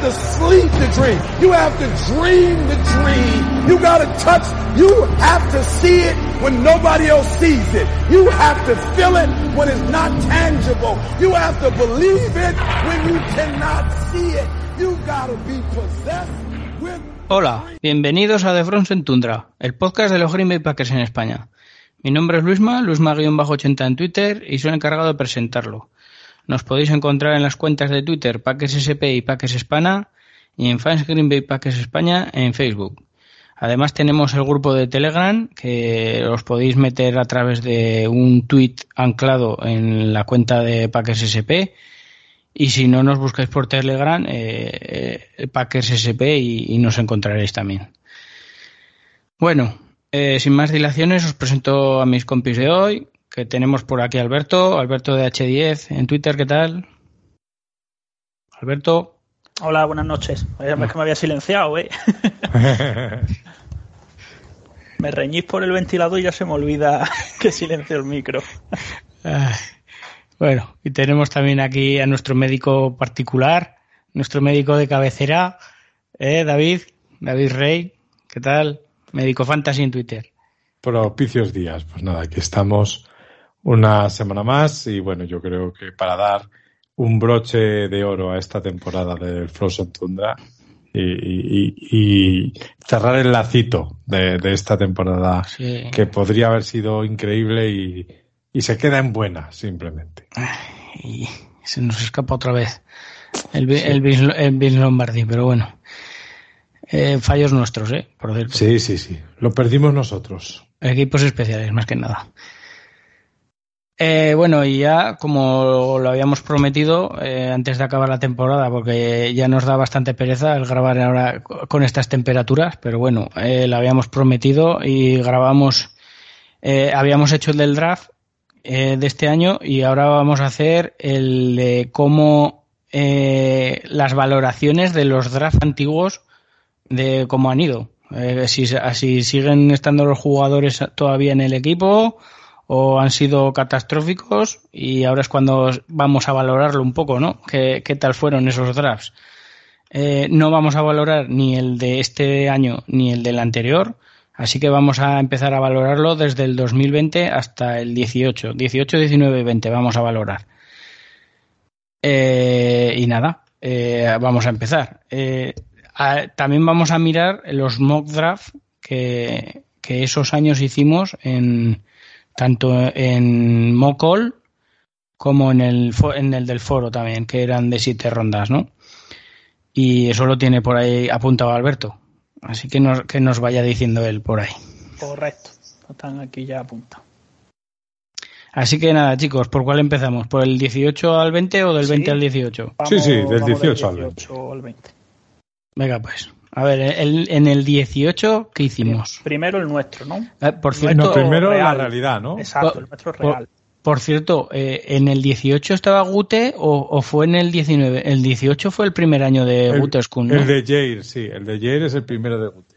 To sleep the dream. You have to dream the dream. You gotta touch, you have to see it when nobody else sees it. You have to feel it when it's not tangible. You have to believe it when you cannot see it. You gotta be possessed with Hola, bienvenidos a The Frozen Tundra, el podcast de los Green Bay Packers en España. Mi nombre es Luisma, Luisma-80 en Twitter y soy el encargado de presentarlo. Nos podéis encontrar en las cuentas de Twitter Packers SP y Hispana y en Fans Green Bay Packers España en Facebook. Además tenemos el grupo de Telegram que os podéis meter a través de un tweet anclado en la cuenta de Packers SP y si no nos buscáis por Telegram eh, eh, SP y, y nos encontraréis también. Bueno, eh, sin más dilaciones os presento a mis compis de hoy, que tenemos por aquí a Alberto, Alberto de H10 en Twitter, ¿qué tal? Alberto, Hola, buenas noches. Es que me había silenciado, ¿eh? me reñís por el ventilador y ya se me olvida que silencio el micro. Ay, bueno, y tenemos también aquí a nuestro médico particular, nuestro médico de cabecera, ¿eh, David, David Rey, ¿qué tal? Médico Fantasy en Twitter. propicios días. Pues nada, aquí estamos una semana más y bueno, yo creo que para dar un broche de oro a esta temporada del Frozen Tundra y, y- y cerrar el lacito de, de esta temporada Sí. que podría haber sido increíble y, y se queda en buena, simplemente. Y se nos escapa otra vez el, Bi- el, el Vince Lombardi, pero bueno. Eh, fallos nuestros, ¿eh? Por cierto. Sí, sí, sí. Lo perdimos nosotros. Equipos especiales, más que nada. Eh, bueno, y ya como lo habíamos prometido eh, antes de acabar la temporada, porque ya nos da bastante pereza el grabar ahora con estas temperaturas, pero bueno, eh, lo habíamos prometido y grabamos, eh, habíamos hecho el del draft eh, de este año y ahora vamos a hacer el de cómo eh, las valoraciones de los drafts antiguos de cómo han ido. Si, si siguen estando los jugadores todavía en el equipo o han sido catastróficos y ahora es cuando vamos a valorarlo un poco, ¿no? ¿Qué, tal fueron esos drafts? Eh, no vamos a valorar ni el de este año ni el del anterior, así que vamos a empezar a valorarlo desde el 2020 hasta el 18. 18, 19 y 20 vamos a valorar. Eh, y nada, eh, vamos a empezar. Eh, también vamos a mirar los mock draft que esos años hicimos en tanto en Mocall como en el, fo- en el del foro también, que eran de siete rondas, ¿no? Y eso lo tiene por ahí apuntado Alberto. Así que nos, que nos vaya diciendo él por ahí. Correcto. Están aquí ya apuntados. Así que nada, chicos, ¿por cuál empezamos? ¿Por el 18 al 20 o del Sí. 20 al 18? Sí, sí, del vamos 18 al 18 al 20. Venga, pues. A ver, el- en el 18, ¿qué hicimos? Primero el nuestro, ¿no? Eh, por cierto, No, primero real. la realidad, ¿no? Exacto, Por- el nuestro por- real. Por cierto, eh, ¿en el 18 estaba Gute o, o fue en el 19? El 18 fue el primer año de El- Gute School, ¿no? El de Jair, sí, el de Jair es el primero de Gute.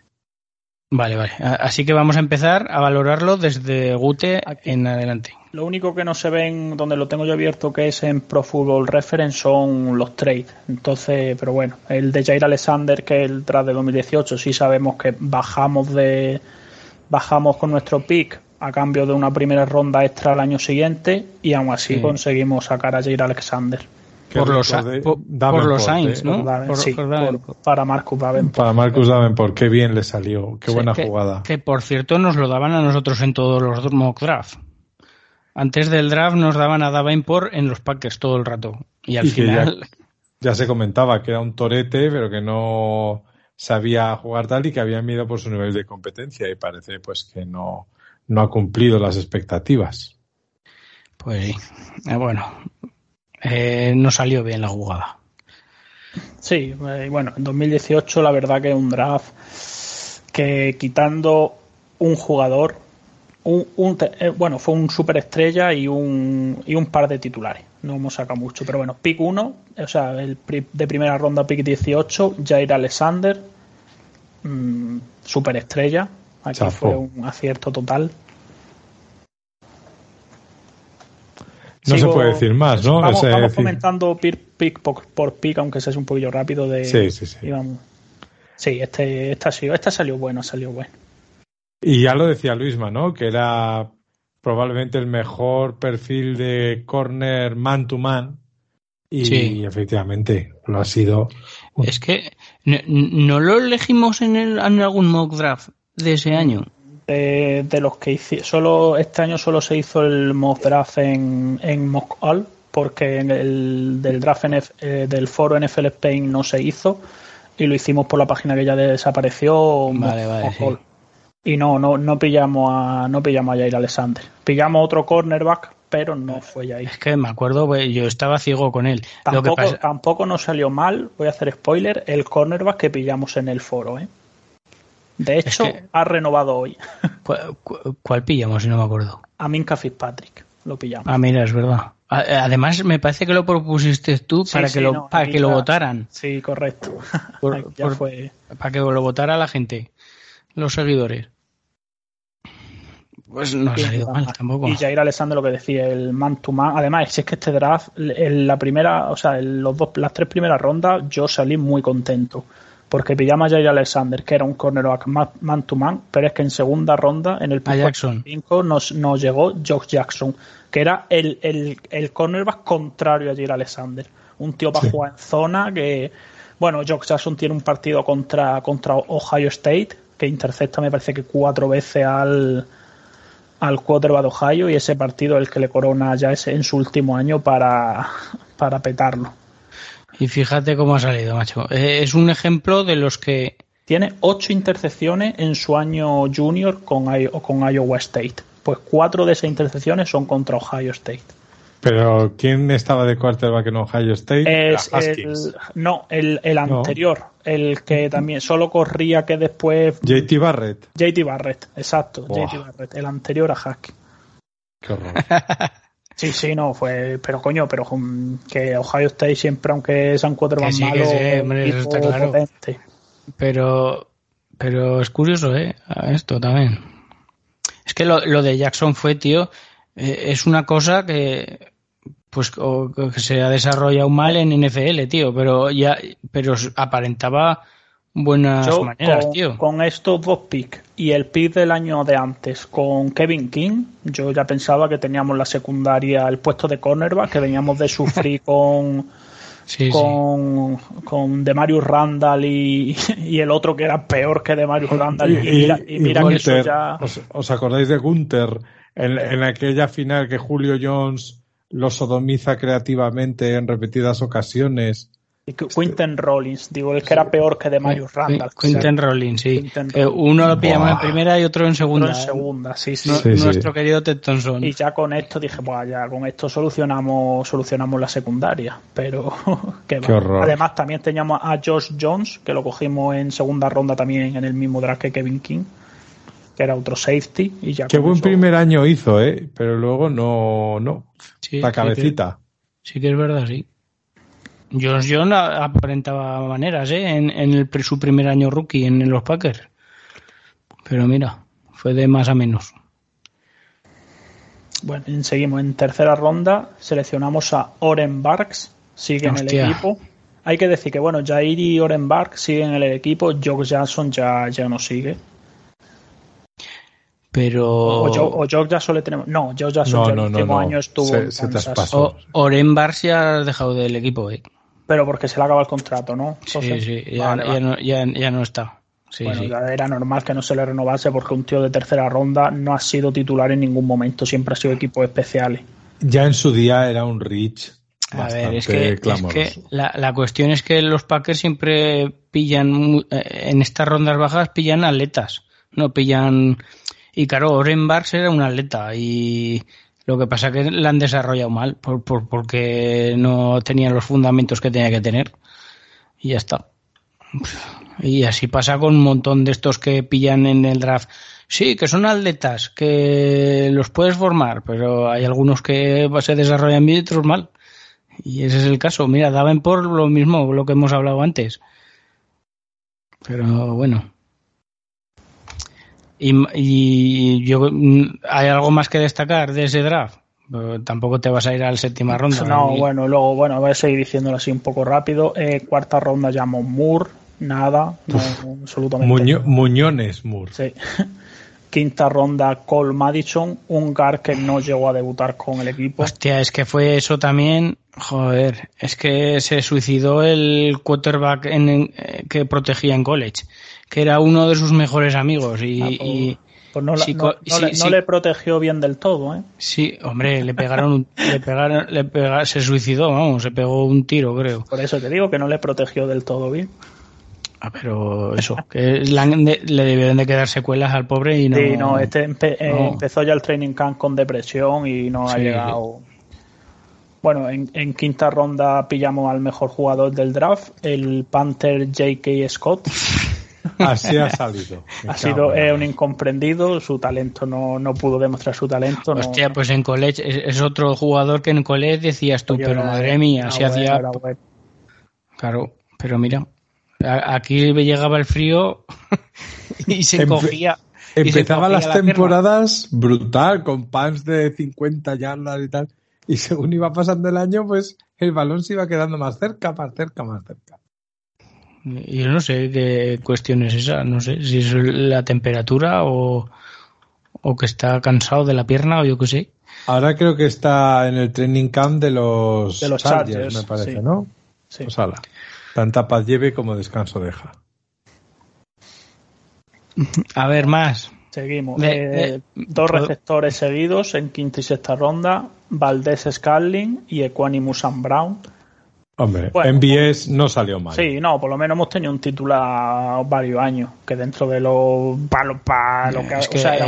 Vale, vale. Así que vamos a empezar a valorarlo desde Gute Aquí. en adelante. Lo único que no se ven donde lo tengo yo abierto que es en Pro Football Reference son los trades. Entonces, pero bueno, el de Jair Alexander que es el draft de 2018 sí sabemos que bajamos de bajamos con nuestro pick a cambio de una primera ronda extra al año siguiente y aún así Sí. conseguimos sacar a Jair Alexander. Por los, de por, los eh. Saints, ¿no? Por Daven- Por- sí, por por- Davenport. para Marcus Davenport. Para Marcus Davenport, qué bien le salió, qué Sí, buena que- jugada. Que por cierto nos lo daban a nosotros en todos los mock draft. Antes del draft nos daban a Davenport en los Packers todo el rato. Y al Y final. Ya se comentaba que era un torete, pero que no sabía jugar tal y que había miedo por su nivel de competencia y parece pues que no, no ha cumplido las expectativas. Pues sí, eh, bueno, eh, no salió bien la jugada. Sí, eh, bueno, en 2018 la verdad que un draft que quitando un jugador, un, bueno, fue un superestrella y un, y un par de titulares. No hemos sacado mucho, pero bueno, pick 1, o sea, el de primera ronda pick 18, Jair Alexander, mmm, superestrella. Aquí fue un acierto total. No se puede decir más, ¿no? Vamos, comentando pick por, pick, aunque sea un poquillo rápido. De, sí, sí, sí. Sí, este, salió, este salió bueno, salió bueno. Y ya lo decía Luisma, ¿no? Que era probablemente el mejor perfil de corner man to man. Y efectivamente lo ha sido. Es que no, lo elegimos en, el, en algún mock draft de ese año de, los que hice, solo este año solo se hizo el mock draft en, en mock all porque en el del draft eh, del foro NFL Spain no se hizo y lo hicimos por la página que ya desapareció y no no no pillamos a no pillamos a Jair Alexander pillamos otro cornerback pero no fue Jair es que me acuerdo pues, yo estaba ciego con él tampoco, tampoco nos salió mal voy a hacer spoiler el cornerback que pillamos en el foro ¿eh? De hecho, ha renovado hoy. ¿Cuál, pillamos si no me acuerdo? A Minka Fitzpatrick, lo pillamos. Ah, mira, es verdad. Además, me parece que lo propusiste tú para, que, lo, para que lo votaran. Sí, correcto. Para que lo votara la gente, los seguidores. Pues no ha salido mal tampoco. Y Jair Alexander lo que decía, el man to man. Además, si es que este draft, en la primera, o sea, en los dos, las tres primeras rondas, yo salí muy contento porque pillamos a Jair Alexander, que era un cornerback man to man, pero es que en segunda ronda, en el pick 5, nos, nos llegó Josh Jackson, que era el, el, el cornerback contrario a Jair Alexander. Un tío para jugar en zona que, bueno, Josh Jackson tiene un partido contra, contra Ohio State, que intercepta me parece que cuatro veces al, al quarterback de Ohio y ese partido es el que le corona ya ese en su último año para, para petarlo. Y fíjate cómo ha salido, macho. Eh, es un ejemplo de los que... Tiene ocho intercepciones en su año junior con, con Iowa State. Pues cuatro de esas intercepciones son contra Ohio State. Pero ¿quién estaba de quarterback en Ohio State? Es el, no, el, el anterior, el que también solo corría que después... JT Barrett. JT Barrett, exacto, JT Barrett, el anterior a Hack. Qué horror. Sí, sí, no, fue, pero coño, pero que Ohio State siempre, aunque sean cuatro más malos, está claro. Pero, pero es curioso, ¿eh? Esto también. Es que lo, de Jackson fue, tío, eh, es una cosa que, pues, que se ha desarrollado mal en NFL, tío, pero ya, pero aparentaba buenas maneras, tío. Con estos dos picks y el pick del año de antes con Kevin King, yo ya pensaba que teníamos la secundaria, el puesto de cornerback, que veníamos de sufrir con. con, con Demarius Randall y, y, el otro que era peor que Demarius Randall. Y, mira, que eso ya. ¿os, acordáis de Gunther en, en aquella final que Julio Jones lo sodomiza creativamente en repetidas ocasiones? Quinten Rollins, digo, el que era peor que de Marius Randall. Quinten Rollins, sí. Eh, uno lo pillamos en primera y otro en segunda. en segunda, sí, sí. nuestro querido Ted Thompson. Y ya con esto dije, pues ya con esto solucionamos solucionamos la secundaria. Pero, qué, horror. Además, también teníamos a Josh Jones, que lo cogimos en segunda ronda también en el mismo draft que Kevin King que era otro safety y ya qué buen primer año hizo eh pero luego no no la cabecita sí que es verdad sí Josh John aparentaba maneras ¿eh? en, el, su primer año rookie en, los Packers. Pero mira, fue de más a menos. Bueno, seguimos en tercera ronda. Seleccionamos a Oren Barks. Sigue en el equipo. Hay que decir que, bueno, Jair y Oren Barks siguen en el equipo. Josh Jackson ya, ya no sigue. Pero. O, Joe, Jackson le tenemos. No, Joe Jackson el último año estuvo. Se, Oren Barks ya ha dejado del equipo, ¿eh? pero porque se le acaba el contrato, ¿no? sí, sí, ya, no, está. bueno, ya era normal que no se le renovase porque un tío de tercera ronda no ha sido titular en ningún momento, siempre ha sido equipos especiales. Ya en su día era un Rich A ver, es que, la, la, cuestión es que los Packers siempre pillan, eh, en estas rondas bajas pillan atletas, no pillan... Y claro, Oren Barks era un atleta y lo que pasa es que la han desarrollado mal por, por, porque no tenían los fundamentos que tenía que tener. Y ya está. Y así pasa con un montón de estos que pillan en el draft. Sí, que son atletas, que los puedes formar, pero hay algunos que se desarrollan bien y otros mal. Y ese es el caso. Mira, daban por lo mismo, lo que hemos hablado antes. Pero bueno. Y, yo, ¿hay algo más que destacar de ese draft? Tampoco te vas a ir a la séptima ronda. No, bueno, luego, bueno, voy a seguir diciéndolo así un poco rápido. Eh, cuarta ronda llamo Moore, nada, absolutamente. Muñones Moore. Sí. Quinta ronda Cole Madison, un gar que no llegó a debutar con el equipo. Hostia, es que fue eso también. Joder, es que se suicidó el quarterback en, eh, que protegía en college que era uno de sus mejores amigos y, ah, pues, pues no, le, protegió bien del todo, ¿eh? Sí, hombre, le pegaron, le pegaron, le se suicidó, vamos, se pegó un tiro, creo. Por eso te digo que no le protegió del todo bien. Ah, pero eso, que le debieron de quedar secuelas al pobre y no. Sí, no, este eh, empezó ya el training camp con depresión y no ha llegado. Bueno, en, en, quinta ronda pillamos al mejor jugador del draft, el Panther J.K. Scott. Así ha salido. ha sido un incomprendido, su talento no, no pudo demostrar su talento. Hostia, pues en college es, otro jugador que en college decías tú, pero madre mía, si hacía. Claro, pero mira, aquí llegaba el frío y se encogía. Empezaba las temporadas brutal, con pants de 50 yardas y tal. Y según iba pasando el año, pues el balón se iba quedando más cerca, más cerca, más cerca. Yo no sé qué cuestión es esa, no sé si es la temperatura o, que está cansado de la pierna o yo qué sé. Ahora creo que está en el training camp de los, de los Chargers, me parece, ¿no? Sí. Pues tanta paz lleve como descanso deja. A ver, más. Seguimos. Eh, dos receptores seguidos en quinta y sexta ronda, Valdés Scarling y Equanimus Brown. Hombre, en MBS no salió mal. Sí, no, por lo menos hemos tenido un titular varios años, que dentro de los palos para lo que, o sea, era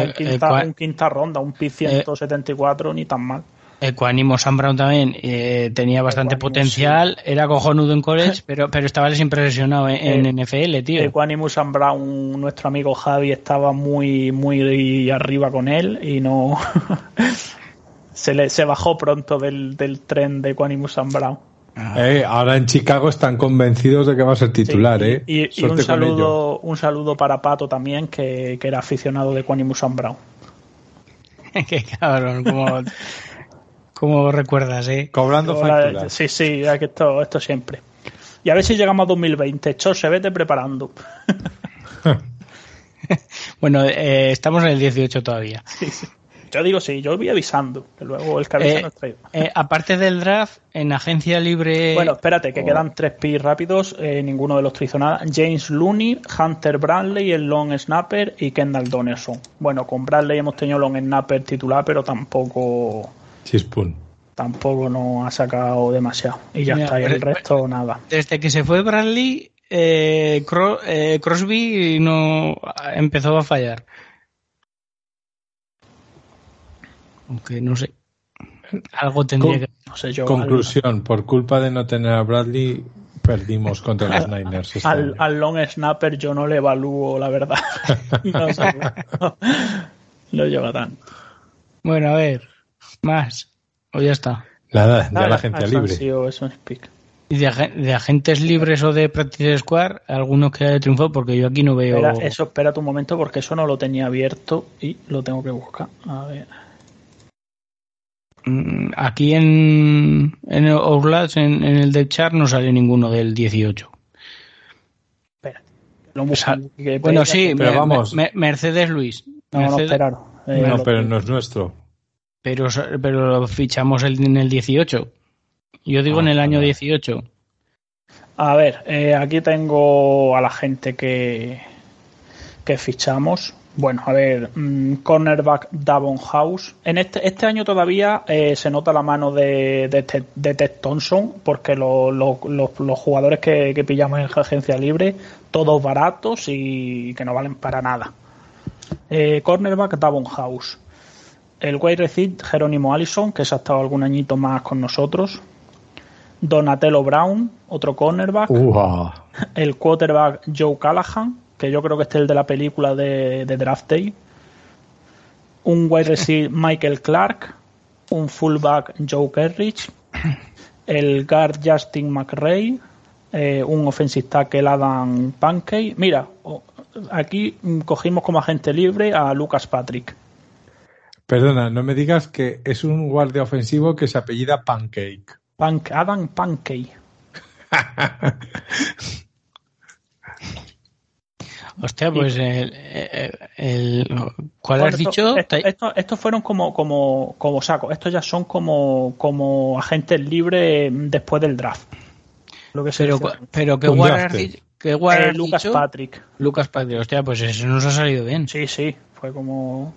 un quinta, ronda, un pi 174, ni tan mal. Ecuánimo Sam Brown también eh, tenía bastante potencial, era cojonudo en college, pero, pero estaba siempre lesionado en, NFL, tío. Equanimus Sam Brown, nuestro amigo Javi, estaba muy, muy arriba con él y no. se, le, se bajó pronto del, del tren de Equanimus Sam Brown. Eh, ahora en Chicago están convencidos de que va a ser titular, ¿eh? Y, un saludo, un saludo para Pato también, que, era aficionado de Quanimus Brown. Qué cabrón, como, recuerdas, ¿eh? Cobrando facturas. Sí, sí, que esto, esto siempre. Y a ver si llegamos a 2020. se vete preparando. bueno, eh, estamos en el 18 todavía. Sí, sí. Yo digo sí, yo voy avisando, que luego el cabeza eh, nos trae. Eh, aparte del draft, en agencia libre. Bueno, espérate, que quedan tres pi rápidos, eh, ninguno de los hizo nada. James Looney, Hunter Bradley, el long snapper y Kendall Donnerson. Bueno, con Bradley hemos tenido long snapper titular, pero tampoco. Chispun. Tampoco nos ha sacado demasiado. Y ya está, y el resto nada. Desde que se fue Bradley, Crosby no empezó a fallar. Aunque no sé. Algo tendría que. No sé yo. Conclusión: por culpa de no tener a Bradley, perdimos contra los Niners. Este al, long snapper yo no le evalúo, la verdad. no, sé, no, lleva tan. Bueno, a ver. Más. O ya está. Nada, ya la gente libre. ¿Y de, agentes libres o de Practice Square, algunos que haya triunfado? Porque yo aquí no veo. Espera, eso, espérate un momento, porque eso no lo tenía abierto y lo tengo que buscar. A ver. Mm, aquí en, en Outlast, en, el de chart, no sale ninguno del 18. Espera. bueno, sí, pero vamos. Mercedes Luis. No, eh, no, pero no es nuestro. Pero, pero lo fichamos en el 18. Yo digo en el año 18. Ah, A ver, eh, aquí tengo a la gente que, que fichamos. Bueno, a ver, mm, cornerback Davon House. En este, este año todavía eh, se nota la mano de, de, de Ted Thompson, porque lo, lo, los, los jugadores que, que pillamos en agencia libre, todos baratos y que no valen para nada. Eh, cornerback Davon House. El wide receiver Jerónimo Allison, que se ha estado algún añito más con nosotros. Donatello Brown, otro cornerback. El quarterback Joe Callahan, que yo creo que este es el de la película de, de Draft Day. Un wide receiver Michael Clark. Un fullback Joe Kerrich. El guard Justin McRae. Eh, un offensive tackle Adam Pankey. Mira, aquí cogimos como agente libre a Lucas Patrick. Perdona, no me digas que es un guardia ofensivo que se apellida Pancake. Adam Pankey. Hostia, pues el, el- el- ¿cuál Bueno, has esto- dicho? esto- Tai- esto- estos fueron como, como, como saco. Estos ya son como, como agentes libres después del draft. Lo que se pero, dice. pero ¿qué Un guard drafted. has dicho? ¿Qué guard Eh, has Lucas dicho? Patrick. Lucas Patrick. Hostia, pues eso nos ha salido bien. Sí, sí, fue como.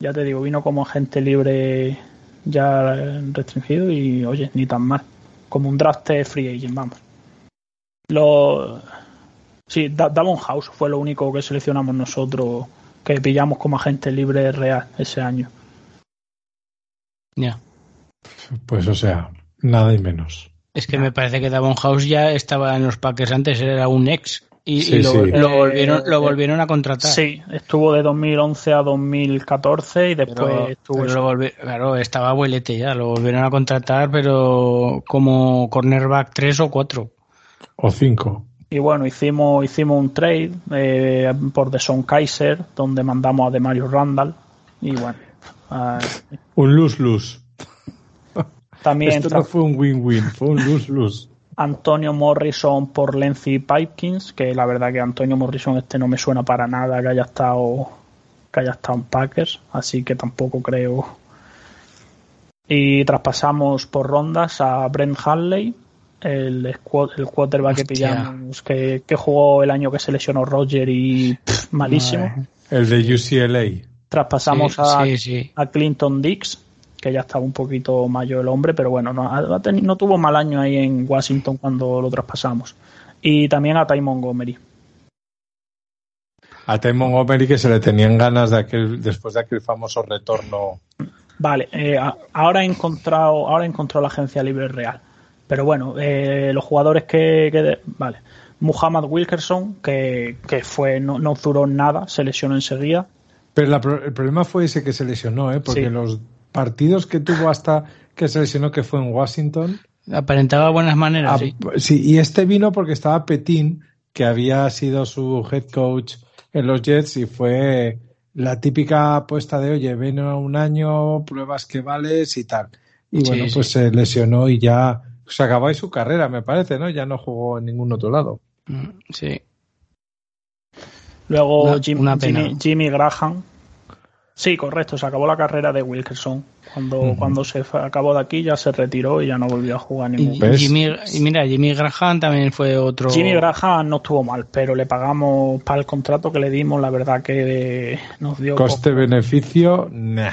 Ya te digo, vino como agente libre ya restringido y, oye, ni tan mal. Como un draft free agent, vamos. Lo. Sí, Da- Davon House fue lo único que seleccionamos nosotros que pillamos como agente libre real ese año. Ya. Pues o sea, nada y menos. Es que me parece que Davon House ya estaba en los Packers antes, era un ex. Y, Sí, y lo, sí. lo volvieron, lo volvieron a contratar. Sí, estuvo de 2011 a 2014 y después Pero, estuvo. pero lo volvi- claro, estaba abuelete ya, lo volvieron a contratar, pero como cornerback 3 o 4. O cinco. Y bueno, hicimos, hicimos un trade eh, por The Son Kaiser, donde mandamos a Demarius Randall. Y bueno, ah, Un lose-lose. también Esto no fue un win-win, fue un lose-lose. Antonio Morrison por Lenzy Pipkins, que la verdad que Antonio Morrison este no me suena para nada que haya estado que haya estado en Packers, así que tampoco creo. Y traspasamos por rondas a Brent Hanley, el, squad- el quarterback que pillamos, que, que jugó el año que se lesionó Roger y pff, malísimo. Madre. El de UCLA. Traspasamos Sí, a, sí, sí. a Clinton Dix, que ya estaba un poquito mayor el hombre, pero bueno, no, no tuvo mal año ahí en Washington cuando lo traspasamos. Y también a Ty Montgomery. A Ty Montgomery que se le tenían ganas de aquel, después de aquel famoso retorno. Vale, eh, ahora he encontrado, ahora he encontrado la agencia libre real. Pero bueno, eh, los jugadores que, que de- vale. Muhammad Wilkerson, que, que fue, no, no duró nada, se lesionó enseguida. Pero la pro- el problema fue ese que se lesionó, ¿eh? porque Sí. los partidos que tuvo hasta que se lesionó, que fue en Washington. Aparentaba buenas maneras, ah, sí. sí, y este vino porque estaba Petín, que había sido su head coach en los Jets y fue la típica apuesta de, oye, ven un año, pruebas que vales y tal. Y Sí, bueno, sí. pues se lesionó y ya se acabó ahí su carrera, me parece, ¿no? Ya no jugó en ningún otro lado. Mm, Sí. Luego Una- Jim- una pena. Jimmy, Jimmy Graham. Sí, correcto, se acabó la carrera de Wilkerson. Cuando, Ujú. cuando se acabó de aquí ya se retiró y ya no volvió a jugar ningún. Y, ¿Ves? Jimmy, y mira, Jimmy Graham también fue otro. Jimmy Graham no estuvo mal, pero le pagamos para el contrato que le dimos, la verdad que nos dio. Coste-beneficio, nah.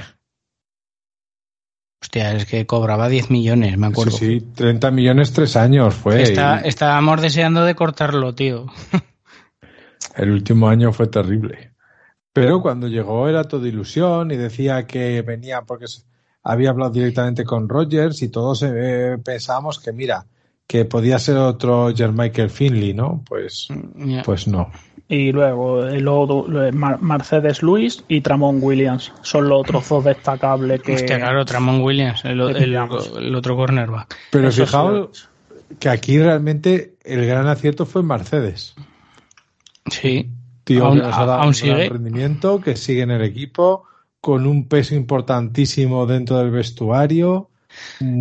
Hostia, es que cobraba 10 millones, me acuerdo. Sí, sí, 30 millones, tres años fue. Está- y estábamos deseando de cortarlo, tío. El último año fue terrible. Pero cuando llegó era todo ilusión y decía que venía porque había hablado directamente con Rogers y todos eh, pensábamos que, mira, que podía ser otro Jermichael Finley, ¿no? Pues, pues no. Y luego el otro- Mar- Mercedes Luis y Tramon Williams son los otros dos destacables que. Hostia, claro, Tramon Williams, el, otro cornerback. Pero Eso fijaos que aquí realmente el gran acierto fue Mercedes. Sí. Tío, Aún- que nos ha dado aún un sigue. gran rendimiento, que sigue en el equipo, con un peso importantísimo dentro del vestuario,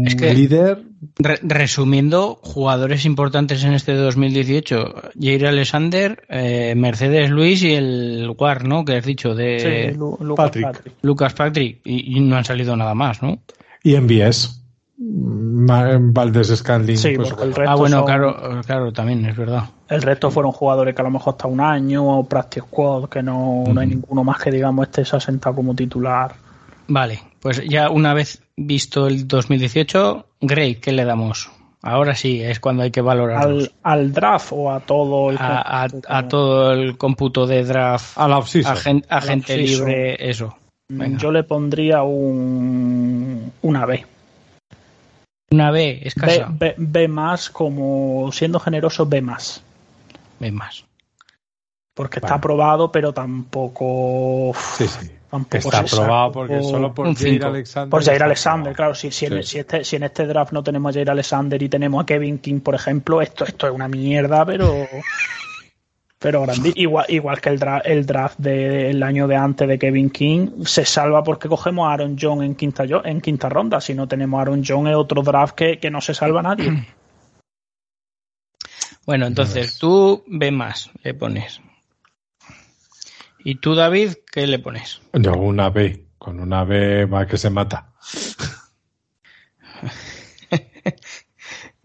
Es que- líder. Re- resumiendo, jugadores importantes en este 2018, Jair Alexander, eh, Mercedes Luis y el War, ¿no? Que has dicho, de Sí, Lu- Lucas Patrick. Patrick. Lucas Patrick. Y, y no han salido nada más, ¿no? Y MBS. Valdés Scanlin. Sí, pues, el bueno. resto Ah, bueno, son- claro, claro, también es verdad. El resto fueron jugadores que a lo mejor hasta un año, o Practice Squad, que no, no hay ninguno más que digamos este se ha sentado como titular. Vale, pues ya una vez visto el 2018, Gray, ¿qué le damos? Ahora sí, es cuando hay que valorar Al, al draft o a todo el a, a- a todo el cómputo de draft, A la agente offseason. libre, eso. Venga. Yo le pondría un una B. Una B, escasa. B, B más, como siendo generoso, B más. B más. Porque está aprobado, pero tampoco. Sí, sí. Tampoco Está se aprobado sabe, porque solo por un Jair cinco. Alexander. Por Jair Alexander, claro. Si, si, en, si este, si en este draft no tenemos a Jair Alexander y tenemos a Kevin King, por ejemplo, esto, esto es una mierda, pero. Pero grande. Igual, igual que el draft, el draft del año de antes de Kevin King se salva porque cogemos a Aaron John en quinta, en quinta ronda. Si no tenemos a Aaron John es otro draft que, que no se salva nadie. Bueno, entonces tú B más le pones. ¿Y tú, David, qué le pones? Yo una B. Con una B va que se mata.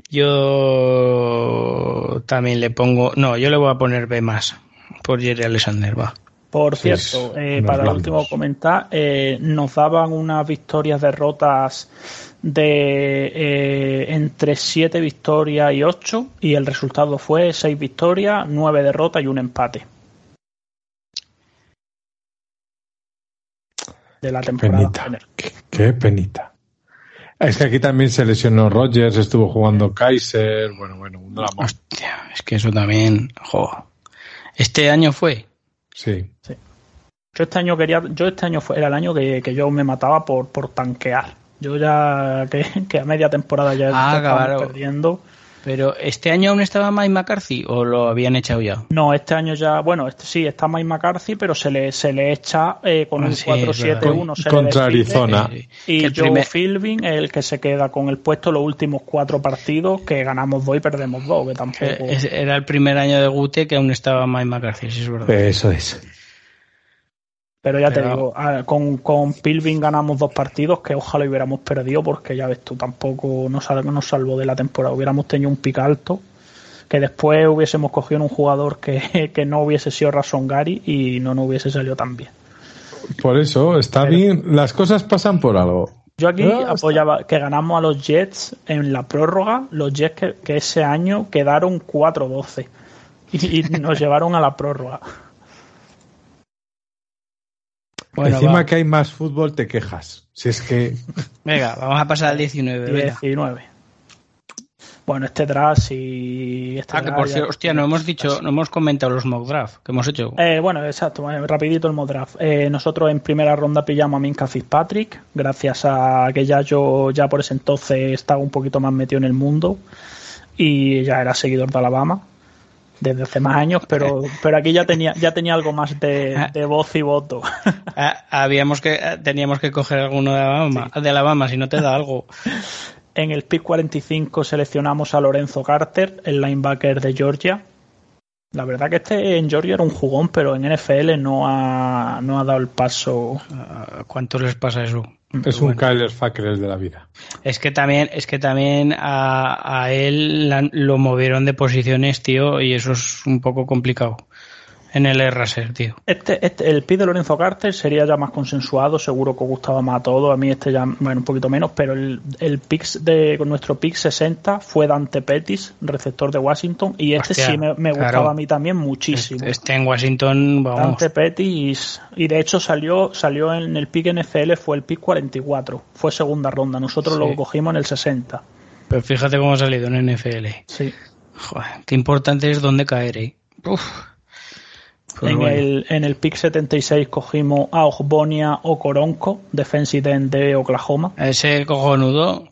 Yo también le pongo. No, yo le voy a poner B más. Por Jerry Alexander, va. Por cierto, sí, eh, para último comentar, eh, nos daban unas victorias, derrotas de eh, entre 7 victorias y 8 y el resultado fue 6 victorias, 9 derrotas y un empate. De la temporada. Penita. Qué, qué penita. Es que aquí también se lesionó Rogers, estuvo jugando Kaiser. Bueno, bueno, un drama. Hostia, es que eso también. Jo. Este año fue. Sí. Yo este año quería, yo este año fue, era el año que, que yo me mataba por, por tanquear. Yo ya que, que a media temporada ya Ah, claro. perdiendo. Pero este año aún estaba Mike McCarthy o lo habían echado ya. No, este año ya, bueno, este sí, está Mike McCarthy, pero se le, se le echa eh, con Ah, un sí, es 4-7-1. se le Contra. Arizona. Eh, Y Joe primer- Philbin el que se queda con el puesto los últimos cuatro partidos, que ganamos dos y perdemos dos, que tampoco. eh, era el primer año de Gute que aún estaba Mike McCarthy, sí es verdad. Eso es. Pero ya te digo, ah, con, con Philbin ganamos dos partidos que ojalá hubiéramos perdido, porque ya ves tú, tampoco nos, nos salvó de la temporada. Hubiéramos tenido un pick alto, que después hubiésemos cogido un jugador que, que no hubiese sido Rason Gary y no nos hubiese salido tan bien. Por eso está Pero- bien. Las cosas pasan por algo. Yo aquí apoyaba que ganamos a los Jets en la prórroga, los Jets que, que ese año quedaron 4-12 y, y nos llevaron a la prórroga. Bueno, Encima va. que hay más fútbol, te quejas. Si es que. Venga, vamos a pasar al 19. venga. 19. Bueno, este draft y este Ah, que por ya- cierto, hostia, no hemos dicho, no hemos comentado los mock draft que hemos hecho. Eh, bueno, exacto, rapidito el mock draft. Eh, nosotros en primera ronda pillamos a Minka Fitzpatrick, gracias a que ya yo ya por ese entonces estaba un poquito más metido en el mundo y ya era seguidor de Alabama desde hace más años, pero, pero aquí ya tenía, ya tenía algo más de, de voz y voto. Ah, habíamos que, ah, teníamos que coger alguno de Alabama, de Alabama, si no te da algo. En el pick 45 seleccionamos a Lorenzo Carter, el linebacker de Georgia. La verdad que este en Georgia era un jugón, pero en NFL no ha, no ha dado el paso. Ah, ¿Cuánto les pasa eso? Es un Kyler Fackrell de la vida. Es que también, es que también a, a él la- lo movieron de posiciones, tío, y eso es un poco complicado en el Raser, tío. Este, este, el pick de Lorenzo Carter sería ya más consensuado, seguro que gustaba más a todos. A mí este ya, bueno, un poquito menos, pero el, el pick de con nuestro pick 60 fue Dante Pettis, receptor de Washington, y este Hostia, sí me, me claro. gustaba a mí también muchísimo. Este en Washington, vamos. Dante Pettis y de hecho salió salió en el pick NFL fue el pick 44 fue segunda ronda nosotros Sí. lo cogimos en el 60 Pero fíjate cómo ha salido en NFL. sí Joder, qué importante es dónde caer, eh. Uf. En bueno. el en el pick 76 cogimos a Ogbonia Okoronko defensive end de Oklahoma Ese cojonudo.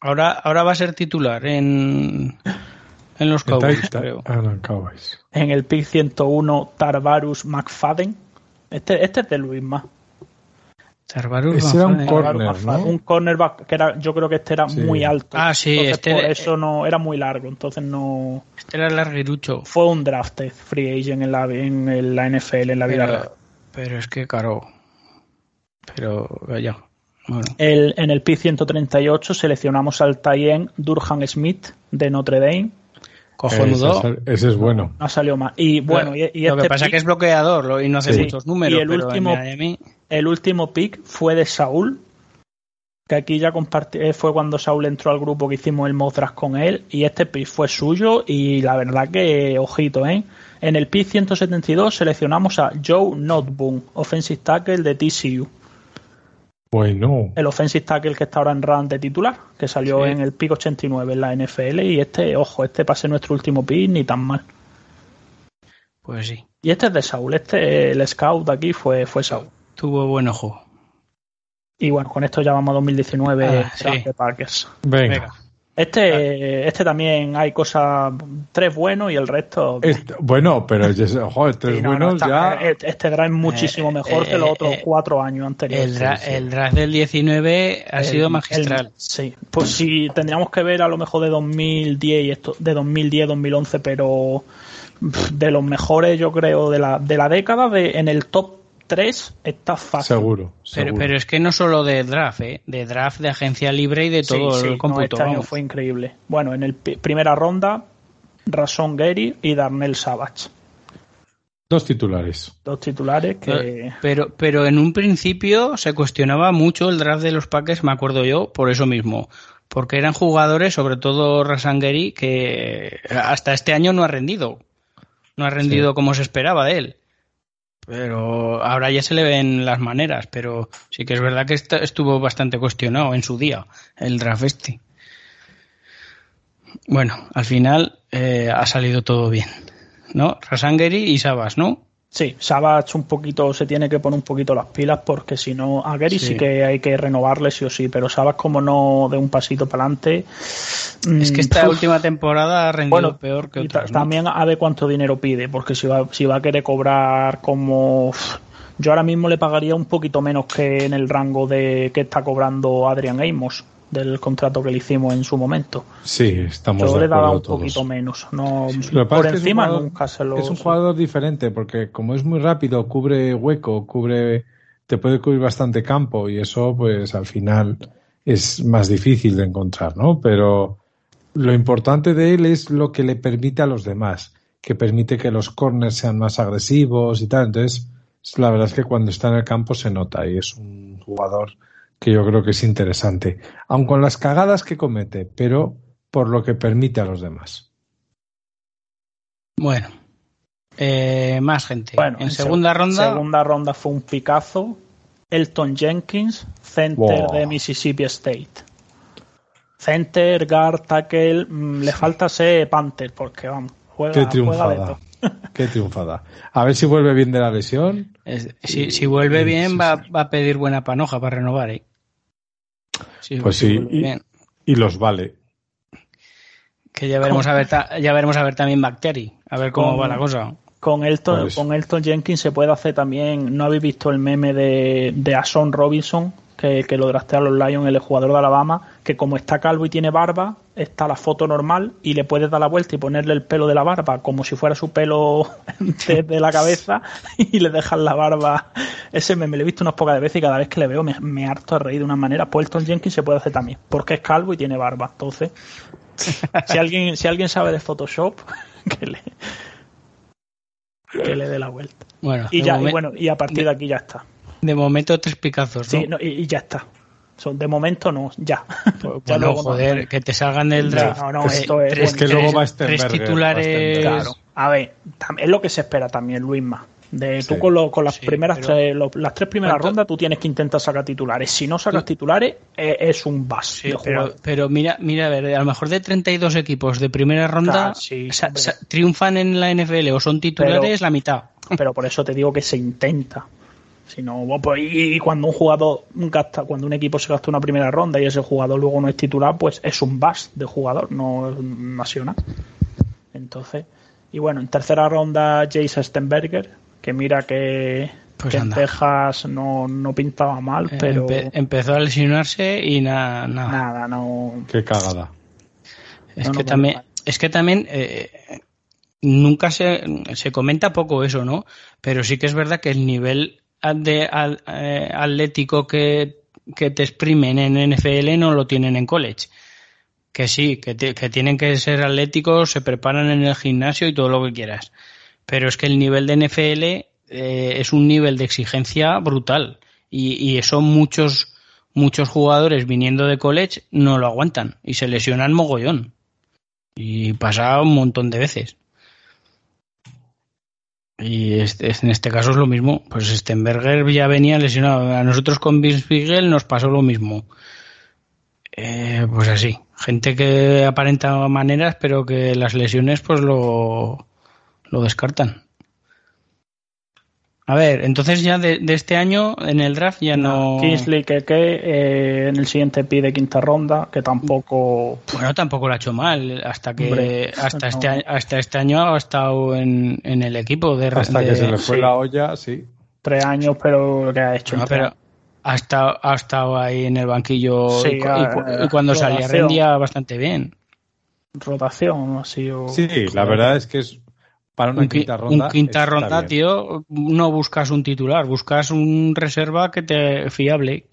Ahora, ahora va a ser titular en, en los Cowboys, creo. Ah, no, Cowboys. en el pick 101 Tarvarus McFadden este este es de Luis más Ese era un Corner, ¿no? un cornerback que era yo creo que este era Sí. muy alto Ah, sí, Entonces, este- por eso no era muy largo entonces no Este era el larguirucho. fue un drafted free agent en la, en la NFL en la vida real. Pero, es que, claro. Pero, ya. El, en el PIC 138 seleccionamos al Tyen Durham Smith de Notre Dame. Cojonudo. Ese, ese es bueno. No ha salido mal. Y bueno, y, y lo este que pasa pick- que es bloqueador lo- y no hace Sí. muchos números. Y el pero en último- Miami- el último pick fue de Saúl, que aquí ya compartí, eh, fue cuando Saúl entró al grupo que hicimos el mock draft con él, y este pick fue suyo, y la verdad que, ojito, ¿eh? En el pick 172 seleccionamos a Joe Notboom, offensive tackle de TCU. Bueno. El offensive tackle que está ahora en run de titular, que salió Sí. en el pick 89 en la NFL, y este, ojo, este pase nuestro último pick, ni tan mal. Pues sí, Y este es de Saúl, este, el scout de aquí fue, fue Saúl. Tuvo buen ojo. Y bueno, con esto ya vamos a 2019 Ah, sí. de Packers. Venga. Venga. Este, este también hay cosas, tres buenos y el resto. Este- bueno, pero joder, tres Sí, no, no, buenos está- ya. Este este draft es muchísimo Eh, mejor que los eh, otros eh, cuatro años anteriores. El, dra- sí, sí. el draft del 19 ha El- sido el- magistral. sí, pues sí, tendríamos que ver a lo mejor de 2010 y esto, de 2010, 2011, pero de los mejores, yo creo, de la, de la década, de, en el top 3 está fácil. Seguro. Pero, seguro. pero es que no solo de draft, ¿eh? de draft, de agencia libre y de Sí, todo sí, el no, este año fue increíble. Bueno, en el pi- primera ronda, Rason Gary y Darnell Savage. Dos titulares. Dos titulares que. Pero, pero en un principio se cuestionaba mucho el draft de los Packers, me acuerdo yo, por eso mismo. Porque eran jugadores, sobre todo Rasangeri, que hasta este año no ha rendido. No ha rendido Sí. como se esperaba de él. Pero ahora ya se le ven las maneras. Pero sí que es verdad que estuvo bastante cuestionado en su día el draft este. Bueno, al final eh, ha salido todo bien. ¿No? Rasangeri y Sabas, ¿no? Sí, Savage un poquito se tiene que poner un poquito las pilas porque si no, a Gary sí. Sí. que hay que renovarle sí o sí, pero Savage como no de un pasito para adelante. Es que esta última temporada ha rendido bueno, peor que y otras. ¿no? También a ver cuánto dinero pide, porque si va, si va a querer cobrar como. Yo ahora mismo le pagaría un poquito menos que en el rango de que está cobrando Adrian Amos del contrato que le hicimos en su momento. Sí, estamos Yo de le daba un todos. poquito menos. No, por encima jugador- nunca se lo. Es un jugador diferente porque como es muy rápido, cubre hueco, cubre, te puede cubrir bastante campo y eso pues al final es más difícil de encontrar, ¿no? Pero lo importante de él es lo que le permite a los demás, que permite que los corners sean más agresivos y tal. Entonces, la verdad es que cuando está en el campo se nota y es un jugador que yo creo que es interesante, aun con las cagadas que comete, pero por lo que permite a los demás. Bueno, eh, más gente. Bueno, en segunda seg- ronda, Segunda ronda fue un picazo. Elton Jenkins, center Wow. de Mississippi State. Center, guard, tackle. mm, le falta ser Panther porque vamos, juega, Qué juega de triunfada. Qué triunfada. A ver si vuelve bien de la lesión. es- si, si vuelve Sí, bien, sí, va, sí. va a pedir buena panoja para renovar. ¿eh? Sí, Pues sí, y- los vale. Que ya veremos a ver, ya veremos a ver también Bacteri, a ver cómo Con- va la cosa. Con Elton, Pues- con Elton Jenkins se puede hacer también. ¿No habéis visto el meme de, de Ason Robinson? Que, que lo draftea a los Lions, el jugador de Alabama, que como está calvo y tiene barba, está la foto normal y le puedes dar la vuelta y ponerle el pelo de la barba como si fuera su pelo desde la cabeza y le dejas la barba. Ese meme lo he visto unas pocas veces y cada vez que le veo me, me harto a reír de una manera. Elton Jenkins se puede hacer también, porque es calvo y tiene barba. Entonces, si alguien, si alguien sabe de Photoshop, que le, que le dé la vuelta. Bueno, Y de, ya, y bueno, y a partir de aquí ya está. de momento tres picazos, ¿no? Sí, no, y, y ya está. Son, de momento no, ya. Pues, Ya bueno, luego no. joder, que te salgan del draft. no, no, Tres- esto es- tres- Es que tres- luego va tres Stenberger, va titulares. Claro. A ver, es lo que se espera también, Luisma. De tú Sí. con, lo- con las Sí, primeras pero- tres, lo- las tres primeras ¿Cuánto? rondas tú tienes que intentar sacar titulares. Si no sacas titulares, eh, es un bus Sí, de pero, pero mira, mira, a ver, a lo mejor de 32 equipos de primera ronda Claro, sí, sa- hombre. sa- triunfan en la NFL o son titulares Pero- la mitad. pero por eso te digo que se intenta. Si no, bueno, pues, y, y cuando un jugador gasta, cuando un equipo se gasta una primera ronda y ese jugador luego no es titular, pues es un bust de jugador, no es nacional. Entonces, y bueno, en tercera ronda Jace Stenberger, que mira que, Pues que en. Texas no, no pintaba mal, Eh, pero empe- empezó a lesionarse y nada, nada. nada, no. Qué cagada. Es, No, que no, también, es que también eh, nunca se, se comenta poco eso, ¿no? Pero sí que es verdad que el nivel de, eh, atlético que que te exprimen en NFL no lo tienen en college. Que sí, que, que tienen que ser atléticos, se preparan en el gimnasio y todo lo que quieras. Pero es que el nivel de NFL eh, es un nivel de exigencia brutal. Y, y eso muchos, muchos jugadores viniendo de college no lo aguantan y se lesionan mogollón. Y pasa un montón de veces. Y este, en este caso es lo mismo. Pues Stenberger ya venía lesionado. A nosotros con Vince nos pasó lo mismo. Eh, pues así. Gente que aparenta maneras, pero que las lesiones pues lo, lo descartan. A ver, entonces ya de, de, este año en el draft ya no. Kingsley que eh, en el siguiente pide quinta ronda, que tampoco. Bueno, tampoco lo ha hecho mal. Hasta que Hombre, hasta, no. este, año, hasta este año ha estado en, en el equipo de. Hasta de, que se le fue sí. la olla, sí. Tres años, pero lo que ha hecho. No, pero ha estado, ha estado ahí en el banquillo sí, y, y, y, cuando salía rendía bastante bien. Rotación ha sido. Sí, la verdad es que es para una un, quinta ronda. Un quinta ronda, bien. tío, no buscas un titular, buscas un reserva que te fiable.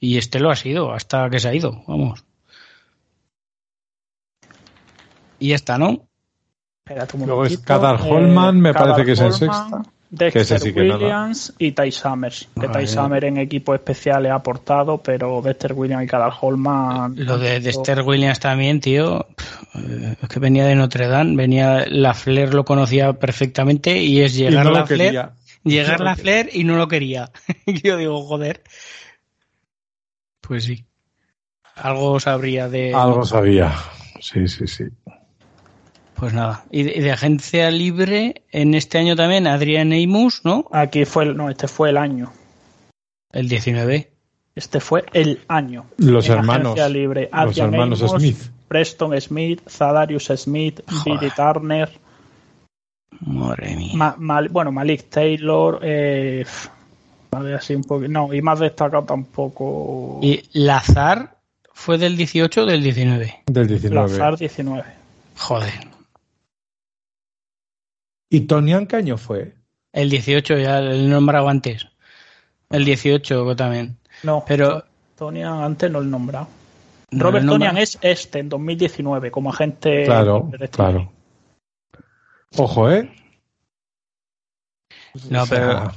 Y este lo ha sido, hasta que se ha ido, vamos. Y esta, ¿no? Luego es Kadar Holman, eh, me Kadar parece que es el sexta. Dexter sí Williams y Ty Summers. Que Ty Summers en equipos especiales ha aportado, pero Dexter Williams y Kadar Holman. Lo de Dexter Williams también, tío. Es que venía de Notre Dame, venía la Flair lo conocía perfectamente y es llegar y no la Flair, quería. llegar no la Flair y no lo quería. Yo digo, joder. Pues sí. Algo sabría de. Algo sabía. Sí, sí, sí. Pues nada. Y de, de, agencia libre, en este año también, Adrián Eimus, ¿no? Aquí fue el, no, este fue el año. El 19. Este fue el año. Los hermanos. Libre. Los hermanos Amos, Smith. Preston Smith, Zadarius Smith, Billy Turner. Madre mía. Ma, mal, bueno, Malik Taylor. Eh, a ver, así un poco. No, y más destacado tampoco. ¿Y Lazar fue del 18 o del 19? Del 19. Lazar 19. Joder. ¿Y Tonian qué año fue? El 18, ya el nombrado antes. El 18 también. No, pero Tonian antes no el nombrado. No Robert Tonian es este en 2019 como agente. Claro, claro. Ojo, ¿eh? No, pero.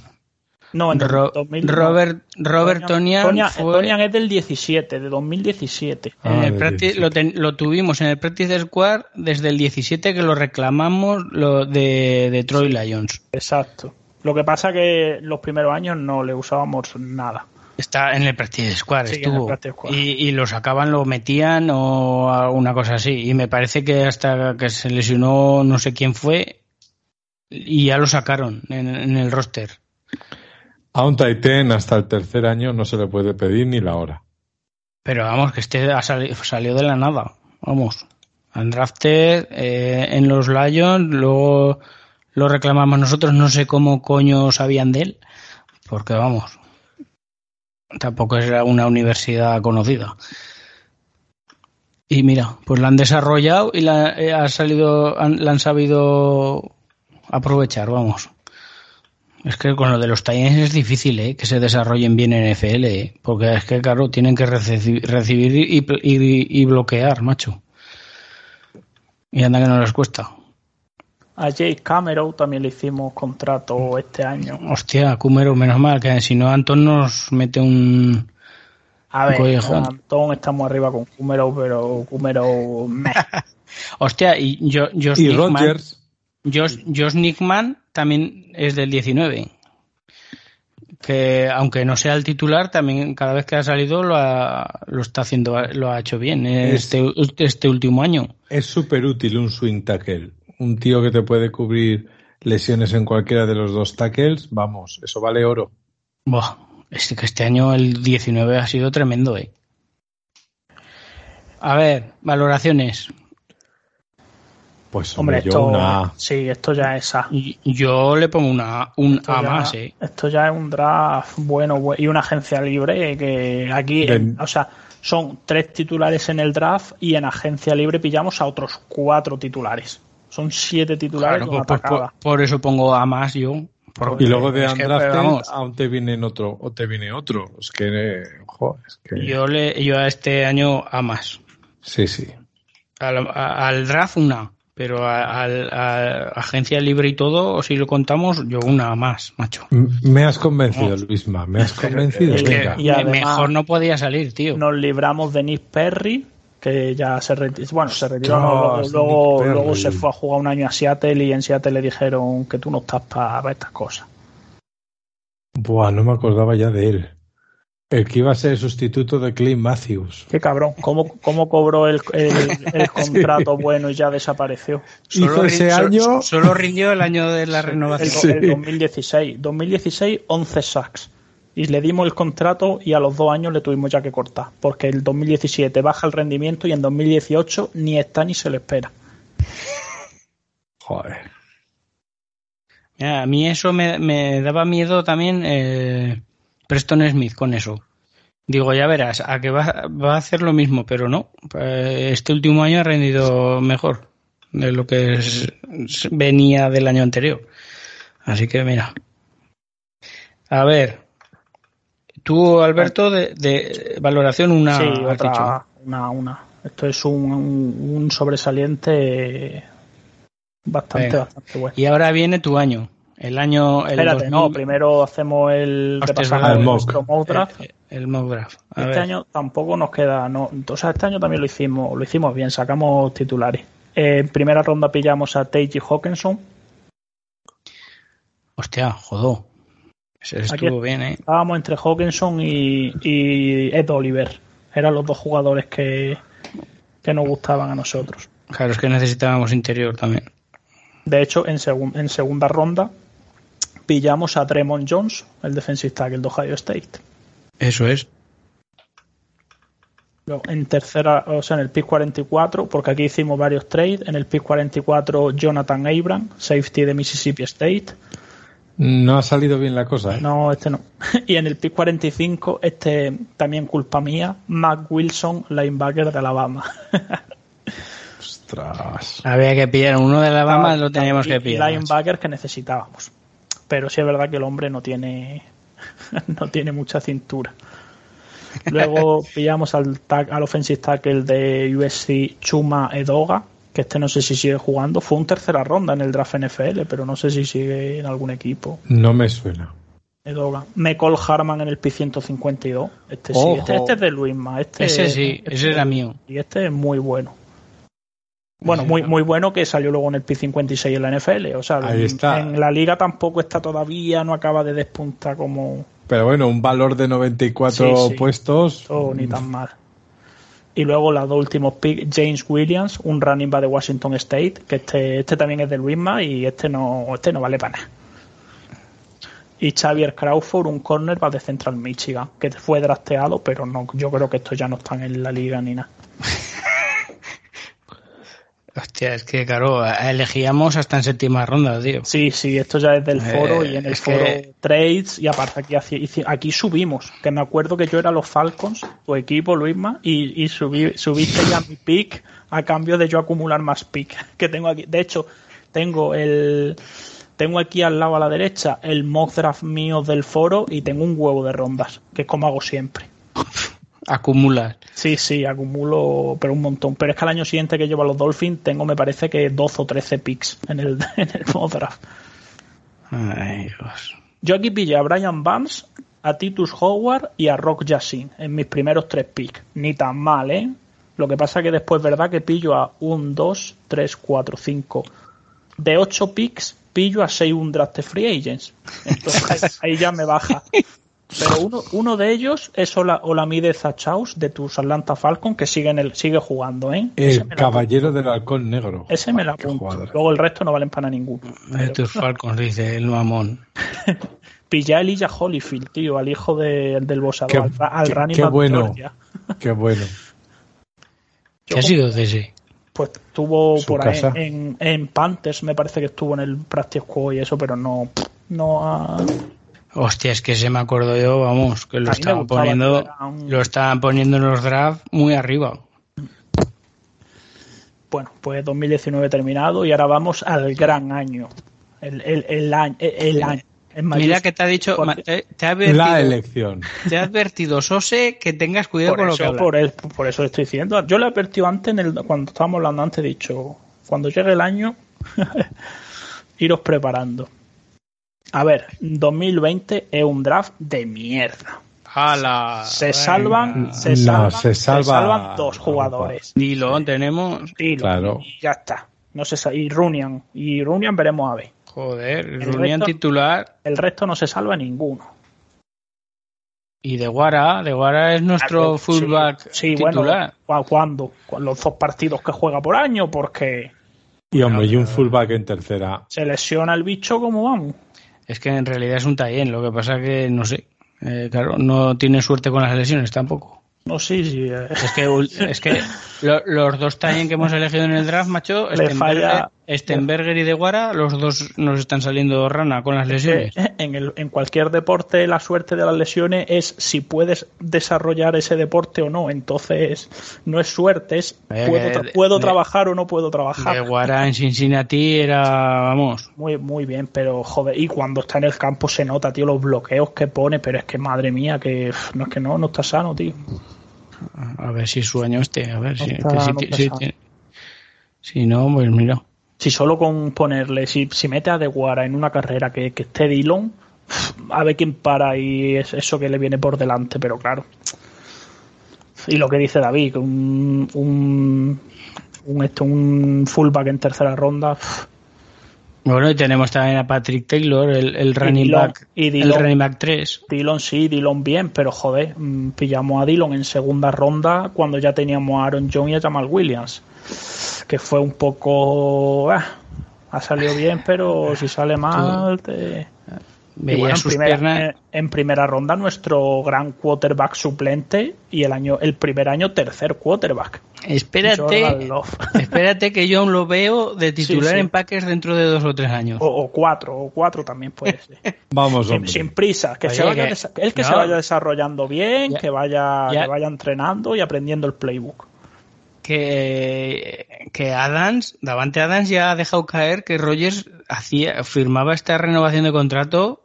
No, en Ro 2000, Robert, Robert Tonian, Tonian, fue... Tonian, es del 17, de 2017. Ah, en el lo, ten, lo, tuvimos en el Practice Squad desde el 17 que lo reclamamos lo de, de Troy Lions. Exacto. Lo que pasa que los primeros años no le usábamos nada. Está en el Practice Squad, sí, estuvo. Practice Squad. Y, y, lo sacaban, lo metían o alguna cosa así. Y me parece que hasta que se lesionó no sé quién fue y ya lo sacaron en, en el roster. A un Titan hasta el tercer año no se le puede pedir ni la hora. Pero vamos, que este ha salido, salió de la nada. Vamos. Undrafted eh, en los Lions, luego lo reclamamos nosotros, no sé cómo coño sabían de él, porque vamos, tampoco era una universidad conocida. Y mira, pues la han desarrollado y la, eh, ha salido, han, la han sabido aprovechar, vamos. Es que con lo de los Titans es difícil ¿eh? que se desarrollen bien en NFL, ¿eh? porque es que, claro, tienen que recibir, recibir y, y, y, bloquear, macho. Y anda que no les cuesta. A Jake Cameron también le hicimos contrato este año. Hostia, Cumero, menos mal, que si no Anton nos mete un... A ver, con Anton estamos arriba con Cumero, pero Cumero... Hostia, y yo, Josh y Rogers. Josh, Josh Nickman también es del 19. Que aunque no sea el titular, también cada vez que ha salido lo, ha, lo está haciendo, lo ha hecho bien este, este último año. Es súper útil un swing tackle. Un tío que te puede cubrir lesiones en cualquiera de los dos tackles, vamos, eso vale oro. Buah, es que este año el 19 ha sido tremendo, eh. A ver, valoraciones. Pues hombre, hombre esto, yo una sí, esto ya es A. Yo le pongo una un esto A ya, más, eh. Esto ya es un draft bueno, bueno y una agencia libre que aquí, o sea, son tres titulares en el draft y en agencia libre pillamos a otros cuatro titulares. Son siete titulares. Claro, pues, por, por, por, eso pongo A más yo, y luego de Andrafted aún te vienen otro, o te viene otro. Es que, es que... Yo, le, yo a este año a más. Sí, sí. Al, al draft una, pero a, agencia libre y todo, si lo contamos, yo una más, macho. Me has convencido, Luisma, me has convencido. y mejor no podía salir, tío. Nos libramos de Nick Perry, que ya se retiró, bueno, se retiró, luego, luego, se fue a jugar un año a Seattle y en Seattle le dijeron que tú no estás para estas cosas. Buah, no me acordaba ya de él. El que iba a ser el sustituto de Clint Matthews. Qué cabrón, ¿cómo, cómo cobró el, el, contrato bueno y ya desapareció? Solo, ese año... solo rindió el año de la renovación. El, 2016. 2016, 11 sacks y le dimos el contrato y a los dos años le tuvimos ya que cortar, porque el 2017 baja el rendimiento y en 2018 ni está ni se le espera. Joder. a mí eso me, daba miedo también eh, Preston Smith con eso. Digo, ya verás, a que va, va, a hacer lo mismo, pero no. Eh, este último año ha rendido mejor de lo que venía del año anterior. Así que mira. A ver, Tú, Alberto, de, valoración una. Sí, otra, una, una. Esto es un, un, sobresaliente bastante, bastante bueno. Y ahora viene tu año. El año. El Espérate, no, primero hacemos el. el mock. draft. El, mock draft. este año tampoco nos queda. No, o sea, este año también lo hicimos, lo hicimos bien, sacamos titulares. en primera ronda pillamos a Teiji Hawkinson. Hostia, jodó estuvo bien, ¿eh? Estábamos entre Hawkinson y, Ed Oliver. Eran los dos jugadores que, que nos gustaban a nosotros. Claro, es que necesitábamos interior también. De hecho, en, en segunda ronda pillamos a Tremont Jones, el defensive tackle de Ohio State. Eso es. En tercera, o sea, en el pick 44, porque aquí hicimos varios trades. En el pick 44, Jonathan Abram, safety de Mississippi State. No ha salido bien la cosa, ¿eh? No, este no. Y en el pick 45, este también culpa mía, Mac Wilson, linebacker de Alabama. Ostras. Había que pillar uno de Alabama, lo teníamos que pillar. Linebacker que necesitábamos. Pero sí es verdad que el hombre no tiene no tiene mucha cintura. Luego pillamos al, al offensive tackle de USC Chuma Edoga, que este no sé si sigue jugando. Fue un tercera ronda en el draft NFL, pero no sé si sigue en algún equipo. No me suena. Mecol Harman en el P152. Este sí, este, este, es de Luisma. Este, ese sí, este ese era mío. Y este es muy bueno. Bueno, muy, muy bueno que salió luego en el P56 en la NFL. O sea, en, la liga tampoco está todavía, no acaba de despuntar como. Pero bueno, un valor de 94 puestos. Oh, ni tan mal. Y luego los dos últimos picks, James Williams, un running back de Washington State, que este, este también es de Luisma y este no, este no vale para nada. Y Xavier Crawford, un cornerback de Central Michigan, que fue drafteado, pero no, yo creo que estos ya no están en la liga ni nada. Hostia, es que claro, elegíamos hasta en séptima ronda, tío. Sí, sí, esto ya es del foro y en el foro trades y aparte aquí, aquí subimos, que me acuerdo que yo era los Falcons, tu equipo, Luisma, y, y subí, subiste ya mi pick a cambio de yo acumular más pick que tengo aquí. De hecho, tengo el tengo aquí al lado a la derecha el mock draft mío del foro y tengo un huevo de rondas, que es como hago siempre. Acumulas. Sí, sí, acumulo, pero un montón. Pero es que al año siguiente que llevo a los Dolphins tengo, me parece que 12 o 13 picks en el, en el draft. Ay, Dios. Yo aquí pillé a Brian Vance, a Titus Howard y a Rock Yassin en mis primeros tres picks. Ni tan mal, ¿eh? Lo que pasa que después, ¿verdad? Que pillo a 1, 2, 3, 4, 5. De 8 picks, pillo a 6 draft free agents. Entonces ahí ya me baja. Pero uno, uno de ellos es Olamide Zachaus de tus Atlanta Falcon que sigue, en el, sigue jugando, ¿eh? El caballero del halcón negro. Ese me la apunto. Luego el resto no valen para ninguno. De tus Falcons, dice el mamón. Pilla a Elijah Holyfield, tío, al hijo de, del bosador, al, qué, qué bueno. Qué bueno. ¿Qué ha sido de ese? Pues estuvo por ahí en, en, Panthers, me parece que estuvo en el Practice Squad y eso, pero no, no ha, Hostia, es que se me acuerdo yo, vamos, que lo estaban poniendo, lo estaban poniendo en los drafts muy arriba. Bueno, pues 2019 terminado y ahora vamos al gran año. El, el, el, año, el, año, Mira que te ha dicho, te, ha advertido, la elección. Te ha advertido Sose que tengas cuidado con lo que. Por, por eso estoy diciendo. Yo le he advertido antes, en el, cuando estábamos hablando antes, he dicho, cuando llegue el año, iros preparando. A ver, 2020 es un draft de mierda. Se salvan, se, salvan dos jugadores. Dillon tenemos. claro. Y ya está. No se y Runian. Y Runian veremos a ver. Joder, Runian titular. El resto no se salva ninguno. Y de Guara, de Guara es nuestro fullback sí, titular. Bueno, ¿cuándo? Los dos partidos que juega por año, porque. Y hombre, y un fullback en tercera. Se lesiona el bicho, como vamos? Es que en realidad es un taller, lo que pasa que no sé. Eh, claro, no tiene suerte con las lesiones tampoco. No, sí, sí. Eh. Es que, es que los dos Tayen que hemos elegido en el draft, macho, Stenberger, y De Guara, los dos nos están saliendo rana con las lesiones. En, el, en cualquier deporte, la suerte de las lesiones es si puedes desarrollar ese deporte o no. Entonces, no es suerte, es puedo, trabajar o no puedo trabajar. De Guara en Cincinnati era, vamos. Muy, muy bien, pero joder, y cuando está en el campo se nota, tío, los bloqueos que pone, pero es que madre mía, que no es que no, no está sano, tío. A ver si sueño este, a ver si, si, no, pues mira. Si solo con ponerle, si, si mete a Deguara en una carrera que, esté Dillon, a ver quién para y es eso que le viene por delante, pero claro. Y lo que dice David, un, un, un, esto, un fullback en tercera ronda. Bueno, y tenemos también a Patrick Taylor, el, running back, el running back 3. Dillon sí, Dillon bien, pero joder, mm, pillamos a Dillon en segunda ronda cuando ya teníamos a Aaron Jones y a Jamal Williams, que fue un poco... Ah, ha salido bien, pero si sale mal... Te en, primera, ronda nuestro gran quarterback suplente y el año el primer año tercer quarterback. Espérate, espérate que yo lo veo de titular en Packers dentro de dos o tres años. O, cuatro, o cuatro también puede ser. Vamos, sin, prisa, que se vaya, el que se vaya desarrollando bien, que vaya, que vaya entrenando y aprendiendo el playbook. Que, que Adams, Davante Adams ya ha dejado caer que Rogers hacía, firmaba esta renovación de contrato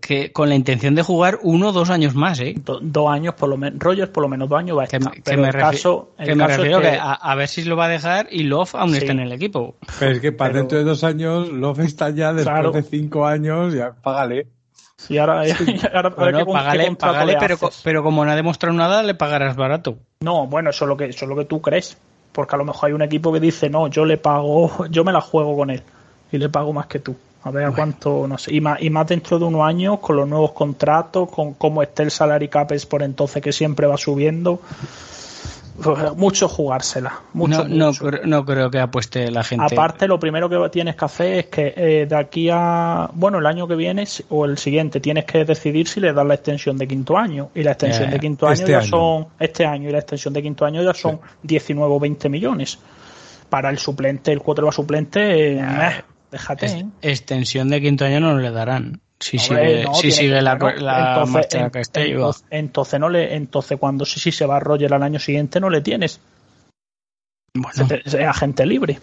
que con la intención de jugar uno o dos años más, ¿eh? dos años, por lo menos. Rogers, por lo menos dos años va a estar. Que, me, caso, que me refiero que, a, ver si lo va a dejar y Love aún está en el equipo. Pero es que para dentro de dos años, Love está ya después de cinco años, ya págale. Y ahora, ahora bueno, págale, pero, pero como no ha demostrado nada, le pagarás barato. No, bueno, eso es lo que, eso es lo que tú crees. Porque a lo mejor hay un equipo que dice, no, yo le pago, yo me la juego con él y le pago más que tú. A ver a cuánto, no sé. Y más, y más dentro de unos años, con los nuevos contratos, con cómo esté el salary cap es por entonces que siempre va subiendo. Pues, mucho jugársela. Mucho, no, No, creo que apueste la gente. Aparte, lo primero que tienes que hacer es que eh, de aquí a. Bueno, el año que viene o el siguiente tienes que decidir si le das la extensión de quinto año. Y la extensión de quinto año este ya son. Este año y la extensión de quinto año ya son 19 o 20 millones. Para el suplente, el va suplente. Eh, Déjate. ¿eh? extensión de quinto año no le darán. Si sigue, si sigue la, entonces, entonces, entonces, no le, entonces cuando sí, sí se va a Roger al año siguiente no le tienes. Bueno. Es agente libre.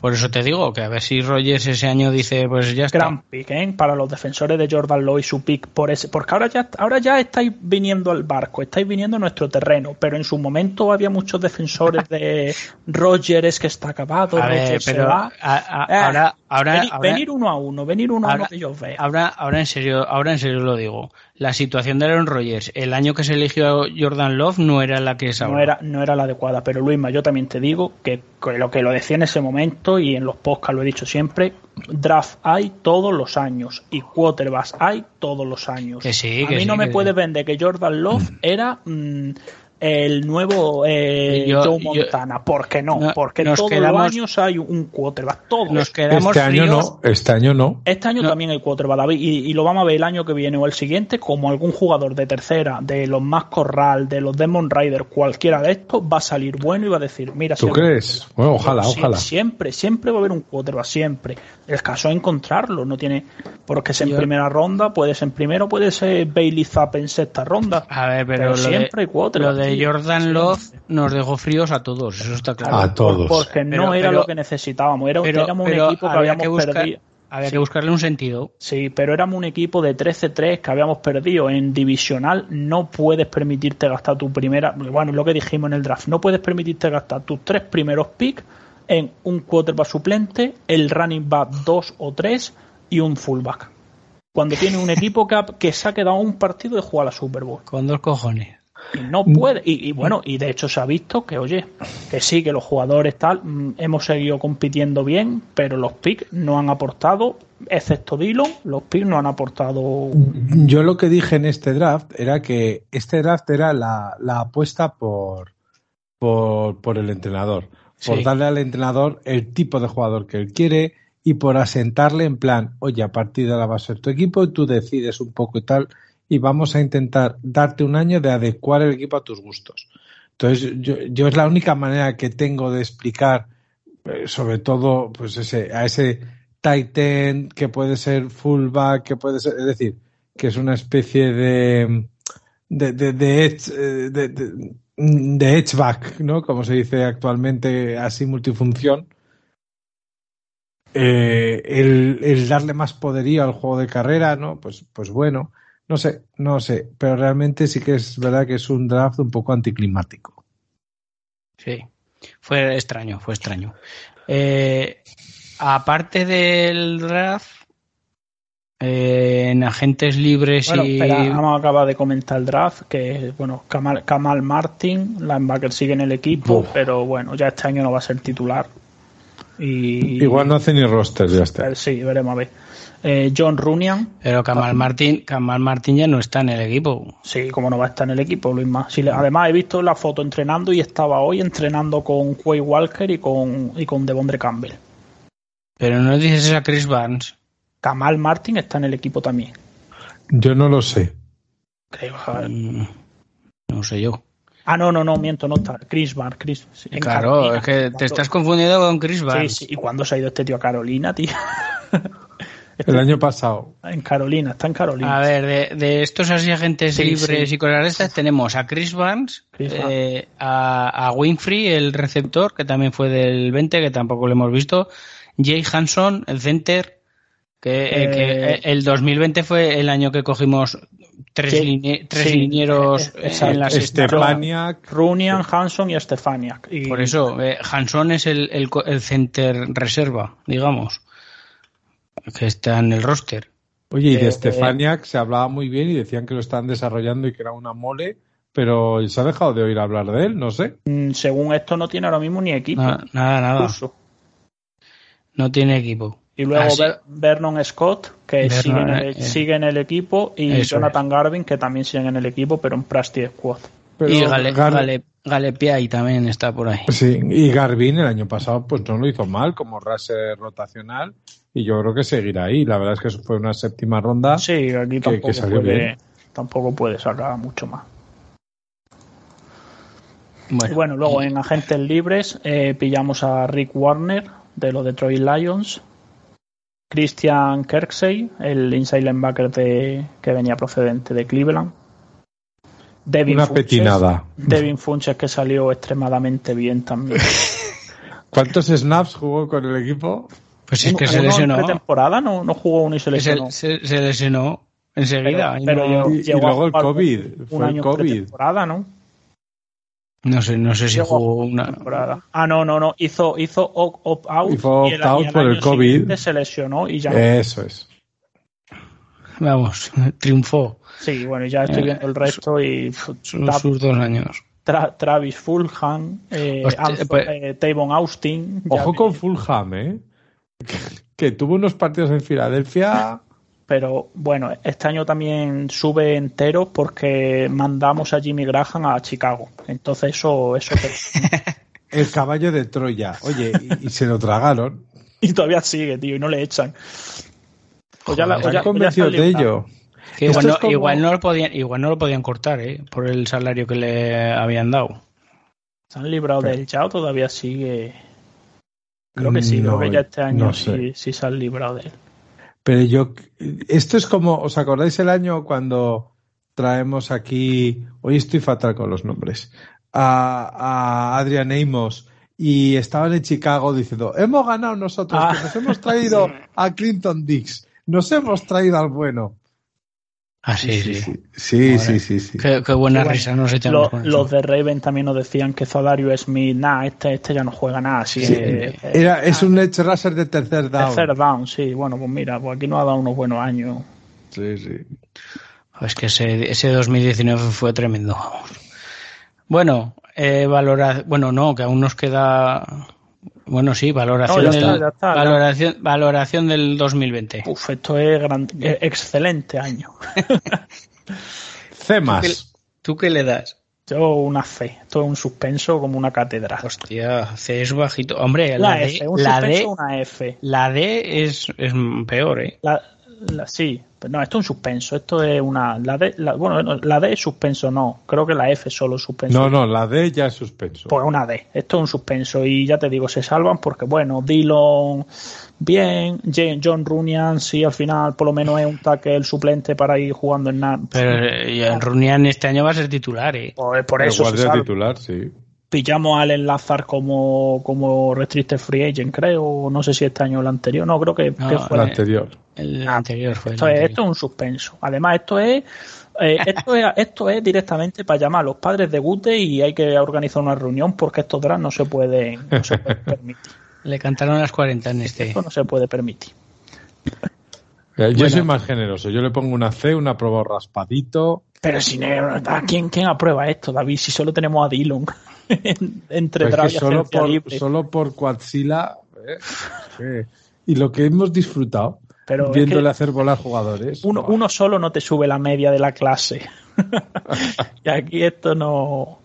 Por eso te digo que a ver si Rogers ese año dice, pues ya está. Gran pick, ¿eh? Para los defensores de Jordan Lowe y su pick por ese, porque ahora ya, ahora ya estáis viniendo al barco, estáis viniendo a nuestro terreno, pero en su momento había muchos defensores de Rogers que está acabado, a ver, pero eh, ahora, ahora, venir, uno a uno, venir uno a uno que yo vea. Ahora, ahora en serio, ahora en serio lo digo la situación de Aaron Rodgers el año que se eligió Jordan Love no era la que es ahora. No era, no era la adecuada, pero Luisma, yo también te digo que, lo que lo decía en ese momento y en los podcasts lo he dicho siempre, draft hay todos los años y quarterbacks hay todos los años. Que sí, A mí no me puedes vender que Jordan Love era mm, el nuevo eh, Joe Montana. ¿Por qué no? Porque todos los años hay un quarterback. Todos. Nos quedamos este año no. Este año no. Este año también hay quarterback, Y, y, lo vamos a ver el año que viene o el siguiente como algún jugador de tercera, de los más corral, de los Demon Riders, cualquiera de estos, va a salir bueno y va a decir, mira... ¿Tú crees? Bueno, ojalá, ojalá. Siempre, siempre va a haber un quarterback, siempre. El caso es encontrarlo. No tiene... Porque es en primera ronda, puede ser en primero, puede ser Bailey Zapp en sexta ronda. A ver, pero, siempre hay quarterback. Jordan Love nos dejó fríos a todos, eso está claro. A todos. Porque no era lo que necesitábamos, era, éramos un equipo que habíamos perdido. Había que buscarle un sentido. Sí, pero éramos un equipo de 13-3 que habíamos perdido en divisional. No puedes permitirte gastar tu primera. Bueno, lo que dijimos en el draft. No puedes permitirte gastar tus tres primeros picks en un quarterback suplente, el running back 2 o 3 y un fullback. Cuando tiene un equipo que, que se ha quedado un partido de jugar a la Super Bowl. Con dos cojones. Y no puede. Y, bueno, y de hecho se ha visto que, oye, que sí, que los jugadores tal, mm, hemos seguido compitiendo bien, pero los picks no han aportado, excepto Dillon, los picks no han aportado. Yo lo que dije en este draft era que este draft era la, apuesta por, por, el entrenador. Por darle al entrenador el tipo de jugador que él quiere y por asentarle en plan, oye, a partir de ahora va a ser tu equipo y tú decides un poco y tal y vamos a intentar darte un año de adecuar el equipo a tus gustos. Entonces, yo, es la única manera que tengo de explicar, eh, sobre todo, pues ese, a ese Titan que puede ser fullback, que puede ser, es decir, que es una especie de, de, de, de, edge, eh, ¿no? Como se dice actualmente, así multifunción. Eh, el, el, darle más poderío al juego de carrera, ¿no? Pues, pues bueno. No sé, no sé, pero realmente sí que es verdad que es un draft un poco anticlimático. Sí, fue extraño, fue extraño. Eh, aparte del draft, eh, en agentes libres bueno, y. Espera, vamos a acabar de comentar el draft, que bueno, Kamal, Kamal Martin, linebacker sigue en el equipo, pero bueno, ya este año no va a ser titular. Y, Igual no hace ni roster, ya está. Eh, sí, veremos a ver. Eh, John Runian. Pero Kamal Martín, Kamal Martín ya no está en el equipo. Sí, como no va a estar en el equipo, Luis más. además he visto la foto entrenando y estaba hoy entrenando con Quay Walker y con, y con Devondre Campbell. Pero no dices a Chris Barnes. Kamal Martin está en el equipo también. Yo no lo sé. Creo, mm, no sé yo. Ah, no, no, no, miento, no está. Chris Barnes. Chris, claro, es que te estás confundiendo con Chris Barnes. Sí, sí. ¿Y cuándo se ha ido este tío a Carolina, tío? El año pasado. En Carolina, está en Carolina. A ver, de, estos así agentes libres y cosas estas, tenemos a Chris Barnes, eh, a, Winfrey, el receptor, que también fue del 20, que tampoco lo hemos visto, Jay Hanson, el center, que, eh, eh, el 2020 fue el año que cogimos tres, tres linieros en las Stefaniak, Runian, Hanson y Stefaniak. Por eso, Hanson es el, el center reserva, digamos que está en el roster. Oye, y de Stefaniak se hablaba muy bien y decían que lo están desarrollando y que era una mole, pero se ha dejado de oír hablar de él, no sé. Mm, según esto no tiene ahora mismo ni equipo. nada, nada. No tiene equipo. Y luego ah, Vernon Scott, que sigue, en el, eh, sigue, en el, equipo, y Jonathan Garvin, que también sigue en el equipo, pero en Practice Squad. y Gale, también está por ahí. Sí, y Garvin el año pasado pues no lo hizo mal como raser rotacional y yo creo que seguirá ahí. La verdad es que eso fue una séptima ronda. Sí, aquí tampoco, puede, tampoco puede sacar mucho más. Bueno, luego en agentes libres eh, pillamos a Rick Warner de los Detroit Lions, Christian Kirksey, el inside linebacker de, que venía procedente de Cleveland. Devin Una Funches, petinada. Devin Funches que salió extremadamente bien también. ¿Cuántos snaps jugó con el equipo? Pues es que se lesionó. temporada no, no jugó uno y se lesionó. Se, se, lesionó enseguida. Pero, y, luego el COVID. Fue el COVID. temporada, ¿no? No sé, no sé si jugó una temporada. Ah, no, no, no. Hizo, hizo opt-out. Hizo opt-out por el COVID. Se lesionó y ya. Eso es. Vamos, triunfó. Sí, bueno, ya estoy viendo el resto y. Sus, dos años. Travis Fulham, eh, pues, eh, Tavon Austin. Ojo con Fulham, ¿eh? que tuvo unos partidos en Filadelfia. Pero bueno, este año también sube entero porque mandamos a Jimmy Graham a Chicago. Entonces eso... eso El caballo de Troya. Oye, y, se lo tragaron. Y todavía sigue, tío, y no le echan. O ya, convencido de ello. igual, no lo podían, igual no lo podían cortar, ¿eh? Por el salario que le habían dado. Se han librado del Chao, todavía sigue Creo que sí, creo que ya este año sí, se han librado de él. Pero yo, esto es como, ¿os acordáis el año cuando traemos aquí, hoy estoy fatal con los nombres, a, a Adrian Amos y estaban en Chicago diciendo, hemos ganado nosotros, Ah. que nos hemos traído a Clinton Dix, nos hemos traído al bueno. Ah, sí, sí. sí, sí, sí, sí, sí. Qué, qué buena Bueno, risa nos echamos Los, con eso. los de Raven también nos decían que Zodario Smith, nada, este, este ya no juega nada. Así Sí, es, Era, es un edge rusher de tercer down. Tercer down, sí. Bueno, pues mira, pues aquí nos ha dado unos buenos años. Sí, sí. Es que ese, ese 2019 fue tremendo. vamos. Bueno, eh, valora, bueno, no, que aún nos queda. Bueno, sí, valoración, No, ya del, está, ya está, ya. valoración, valoración del 2020. Uf, esto es gran, eh, excelente año. C más. ¿Tú qué le das? Yo una C, esto es un suspenso como una catedral. Hostia, C es bajito. Hombre, La, la, F, D, un la, suspenso D, una F. la D es, es peor, ¿eh? La, la- sí, pero no, esto es un suspenso, esto es una... La D, la- bueno, no, la D es suspenso, no, creo que la F es solo suspenso. No, no, la D ya es suspenso. Pues una D, esto es un suspenso y ya te digo, se salvan porque bueno, Dillon bien, John Runyan sí al final por lo menos es un tackle suplente para ir jugando en nada. Pero eh, el Runian este año va a ser titular, ¿eh? Por, por El eso se salva. titular, sí. Pillamos a Allen Lazar como, como restricted free agent, creo, no sé si este año o el anterior, no, creo que, No, que El fue. la- anterior. El Ah, anterior fue. el Esto es, anterior. esto es un suspenso. Además, esto es, eh, esto es esto es directamente para llamar a los padres de Gute y hay que organizar una reunión porque estos drafts no se pueden, no se pueden permitir. Le cantaron las 40 en este. Esto no se puede permitir. Eh, Yo Bueno. soy más generoso. Yo le pongo una C, una prueba raspadito. Pero si no, ¿a ¿quién, ¿quién aprueba esto, David? Si solo tenemos a Dillon en- entre Pues draft y solo por, libre. solo por Quadzilla. eh, Y lo que hemos disfrutado Pero es viéndole que hacer volar jugadores. uno, uno solo no te sube la media de la clase. y aquí esto no.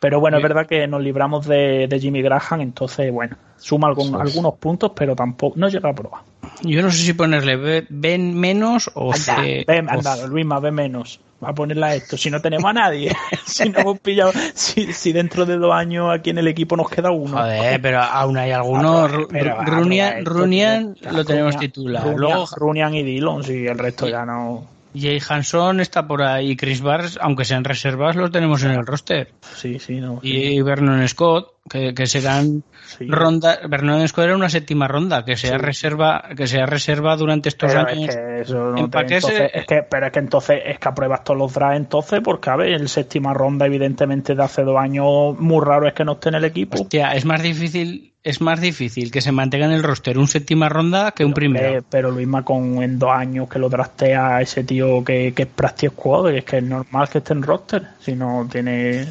Pero bueno, es verdad que nos libramos de, de Jimmy Graham, entonces, bueno, suma algún- algunos puntos, pero tampoco, no llega a probar. Yo no sé si ponerle B menos o Anda, C. ve, o anda. Luisma, ve menos. Va a ponerla esto. Si no tenemos a nadie, si no hemos pillado, si, si dentro de dos años aquí en el equipo nos queda uno. Joder, pero aún hay algunos. Runian, Runian lo tenemos titular. Runian- Luego Runian y Dillon, sí, el resto ya no. Jay Hanson está por ahí. Chris Barnes, aunque sean reservas, los tenemos en el roster. Sí, sí, no. Y Vernon Scott, que, que serán sí. ronda. Vernon Scott era una séptima ronda, que sea Sí. reserva, que sea reserva durante estos Pero años. es que eso no te- Empaquese- entonces, es que, pero es que entonces es que apruebas todos los drafts entonces, porque a ver, el séptima ronda, evidentemente, de hace dos años, muy raro es que no esté en el equipo. Hostia, es más difícil, es más difícil que se mantenga en el roster un séptima ronda que un primero. Eh, pero Luisma con en dos años que lo draftea a ese tío que, que es practice squad, es que es normal que esté en roster. Si no tiene.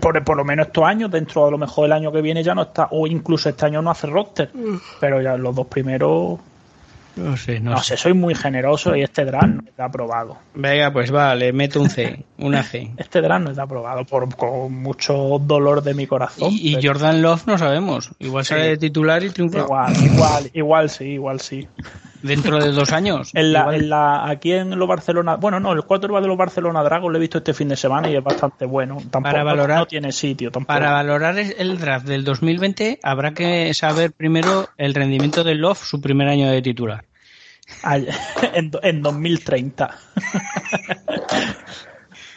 Por, por lo menos estos años, dentro a lo mejor el año que viene ya no está, o incluso este año no hace roster. Pero ya los dos primeros. No sé, no, No sé. sé, soy muy generoso y este draft no está aprobado. Venga, pues va, le meto un C, una C. Este draft no está aprobado por, con mucho dolor de mi corazón. Y, y pero Jordan Love no sabemos. Igual sale de titular y triunfa Igual, igual, igual sí, igual sí. Dentro de dos años. En la, en la, aquí en los Barcelona, bueno, no, el 4 de los Barcelona Dragons lo he visto este fin de semana y es bastante bueno. Tampoco Para valorar- no tiene sitio tampoco. Para valorar el draft del 2020 habrá que saber primero el rendimiento de Love su primer año de titular. En, en 2030.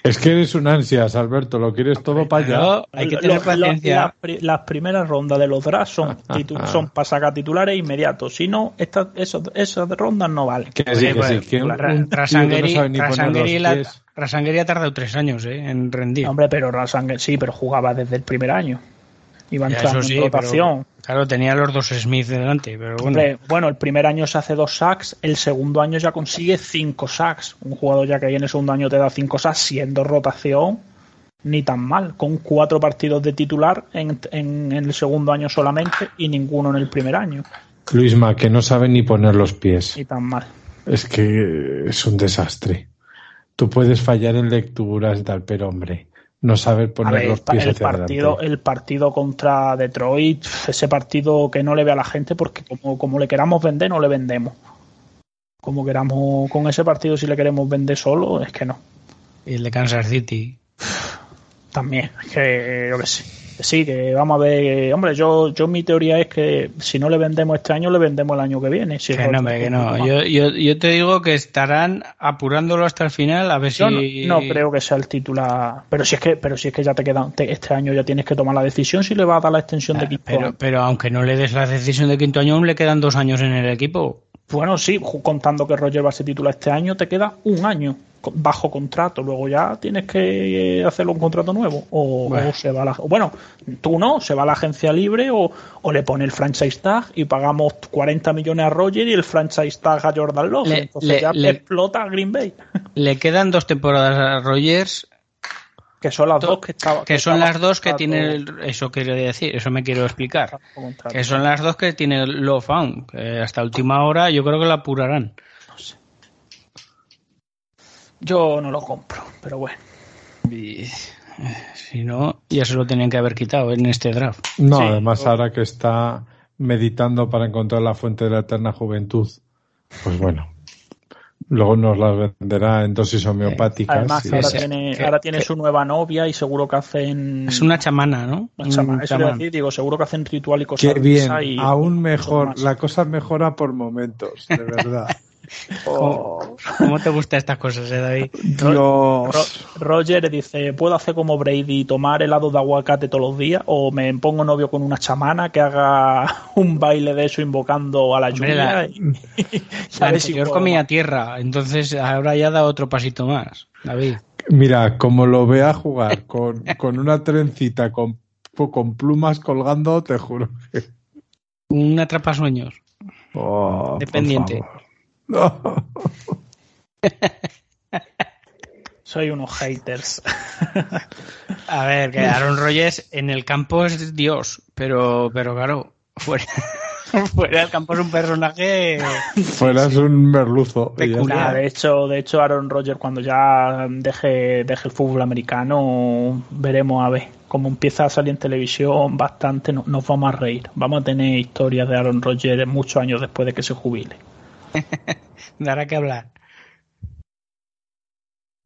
Es que eres un ansias, Alberto. Lo quieres todo para allá. Pero hay que tener paciencia. las, pri- las primeras rondas de los drafts son, son para sacar titulares inmediatos. Si no, estas, esos- esas rondas no valen. Que sí, que sí. Un Rasangeri, Rasangeri. Rasangeri ha tardado tres años eh, en rendir. Hombre, pero Rasanger sí, pero jugaba desde el primer año. Iba entrando sí, en rotación. pero, claro, tenía los dos Smith delante, pero bueno. Hombre, bueno, el primer año se hace dos sacks, el segundo año ya consigue cinco sacks. Un jugador ya que ahí en el segundo año te da cinco sacks, siendo rotación, ni tan mal. Con cuatro partidos de titular en, en- en el segundo año solamente y ninguno en el primer año. Luisma, que no sabe ni poner los pies. Ni tan mal. Es que es un desastre. Tú puedes fallar en lecturas y tal, pero hombre, no saber poner ver, los el, pa- pies el hacia partido, adelante. el partido contra Detroit, ese partido que no le ve a la gente porque como, como le queramos vender, no le vendemos. Como queramos con ese partido, si le queremos vender solo, es que no. Y el de Kansas City. También, que yo qué sé. Sí, que vamos a ver. Hombre, yo, yo mi teoría es que si no le vendemos este año, le vendemos el año que viene. Si que no, que no. Yo, yo, yo, te digo que estarán apurándolo hasta el final a ver si. No, creo que sea el titular. Pero si es que, pero si es que ya te queda. este año ya tienes que tomar la decisión si le va a dar la extensión de ah, quinto pero, Pero aunque no le des la decisión de quinto año, aún le quedan dos años en el equipo. Bueno, sí, contando que Roger va a ser titular este año, te queda un año bajo contrato, luego ya tienes que hacerlo un contrato nuevo o, se va a la, bueno, tú no, se va a la agencia libre o, le pone el franchise tag y pagamos 40 millones a Roger y el franchise tag a Jordan Love, entonces ya explota a Green Bay. Le quedan dos temporadas a Rogers. Que son las dos que, estaba, que, son las dos que tiene eso quiero decir eso me quiero explicar. Que son las dos que tiene Love Found que hasta última hora yo creo que la apurarán yo no lo compro, pero bueno. Eh, si no, ya se lo tenían que haber quitado en este draft. No, además ahora que está meditando para encontrar la fuente de la eterna juventud, pues bueno, luego nos la venderá en dosis homeopáticas. Además, ahora, tiene, ahora tiene su nueva novia y seguro que hacen. Es una chamana, ¿no? Una chamana, eso decir, digo, seguro que hacen ritual y cosas. Qué bien, aún mejor, la cosa mejora por momentos, de verdad. Oh. ¿Cómo te gustan estas cosas, eh, David? Roger dice, ¿puedo hacer como Brady y tomar helado de aguacate todos los días? ¿O me pongo novio con una chamana que haga un baile de eso invocando a la lluvia? La, y, comía tierra, entonces ahora ya da otro pasito más, David. Mira, como lo vea jugar con, con una trencita con, con plumas colgando, te juro que... Un atrapasueños. Oh, Dependiente. Soy unos haters. A ver, que Aaron Rodgers en el campo es Dios, pero, pero claro, fuera, fuera del campo es un personaje. Fuera es un merluzo. Peculiar. De hecho, de hecho, Aaron Rodgers, cuando ya deje, deje el fútbol americano, veremos a ver cómo empieza a salir en televisión bastante. Nos vamos a reír. Vamos a tener historias de Aaron Rodgers muchos años después de que se jubile. Dará que hablar.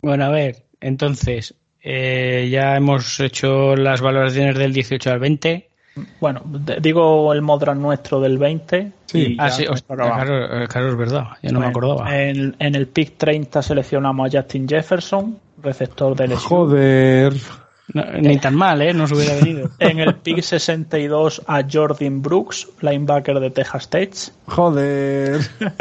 Bueno, a ver, entonces, eh, ya hemos hecho las valoraciones del 18 al 20. Bueno, digo el Modran nuestro del 20. Sí, ah, sí, claro, es verdad, ya no me acordaba. En, en, el pick 30 seleccionamos a Justin Jefferson, receptor del Joder ni tan mal, ¿eh? No se hubiera venido. En el pick 62 a Jordan Brooks, linebacker de Texas Tech. Joder.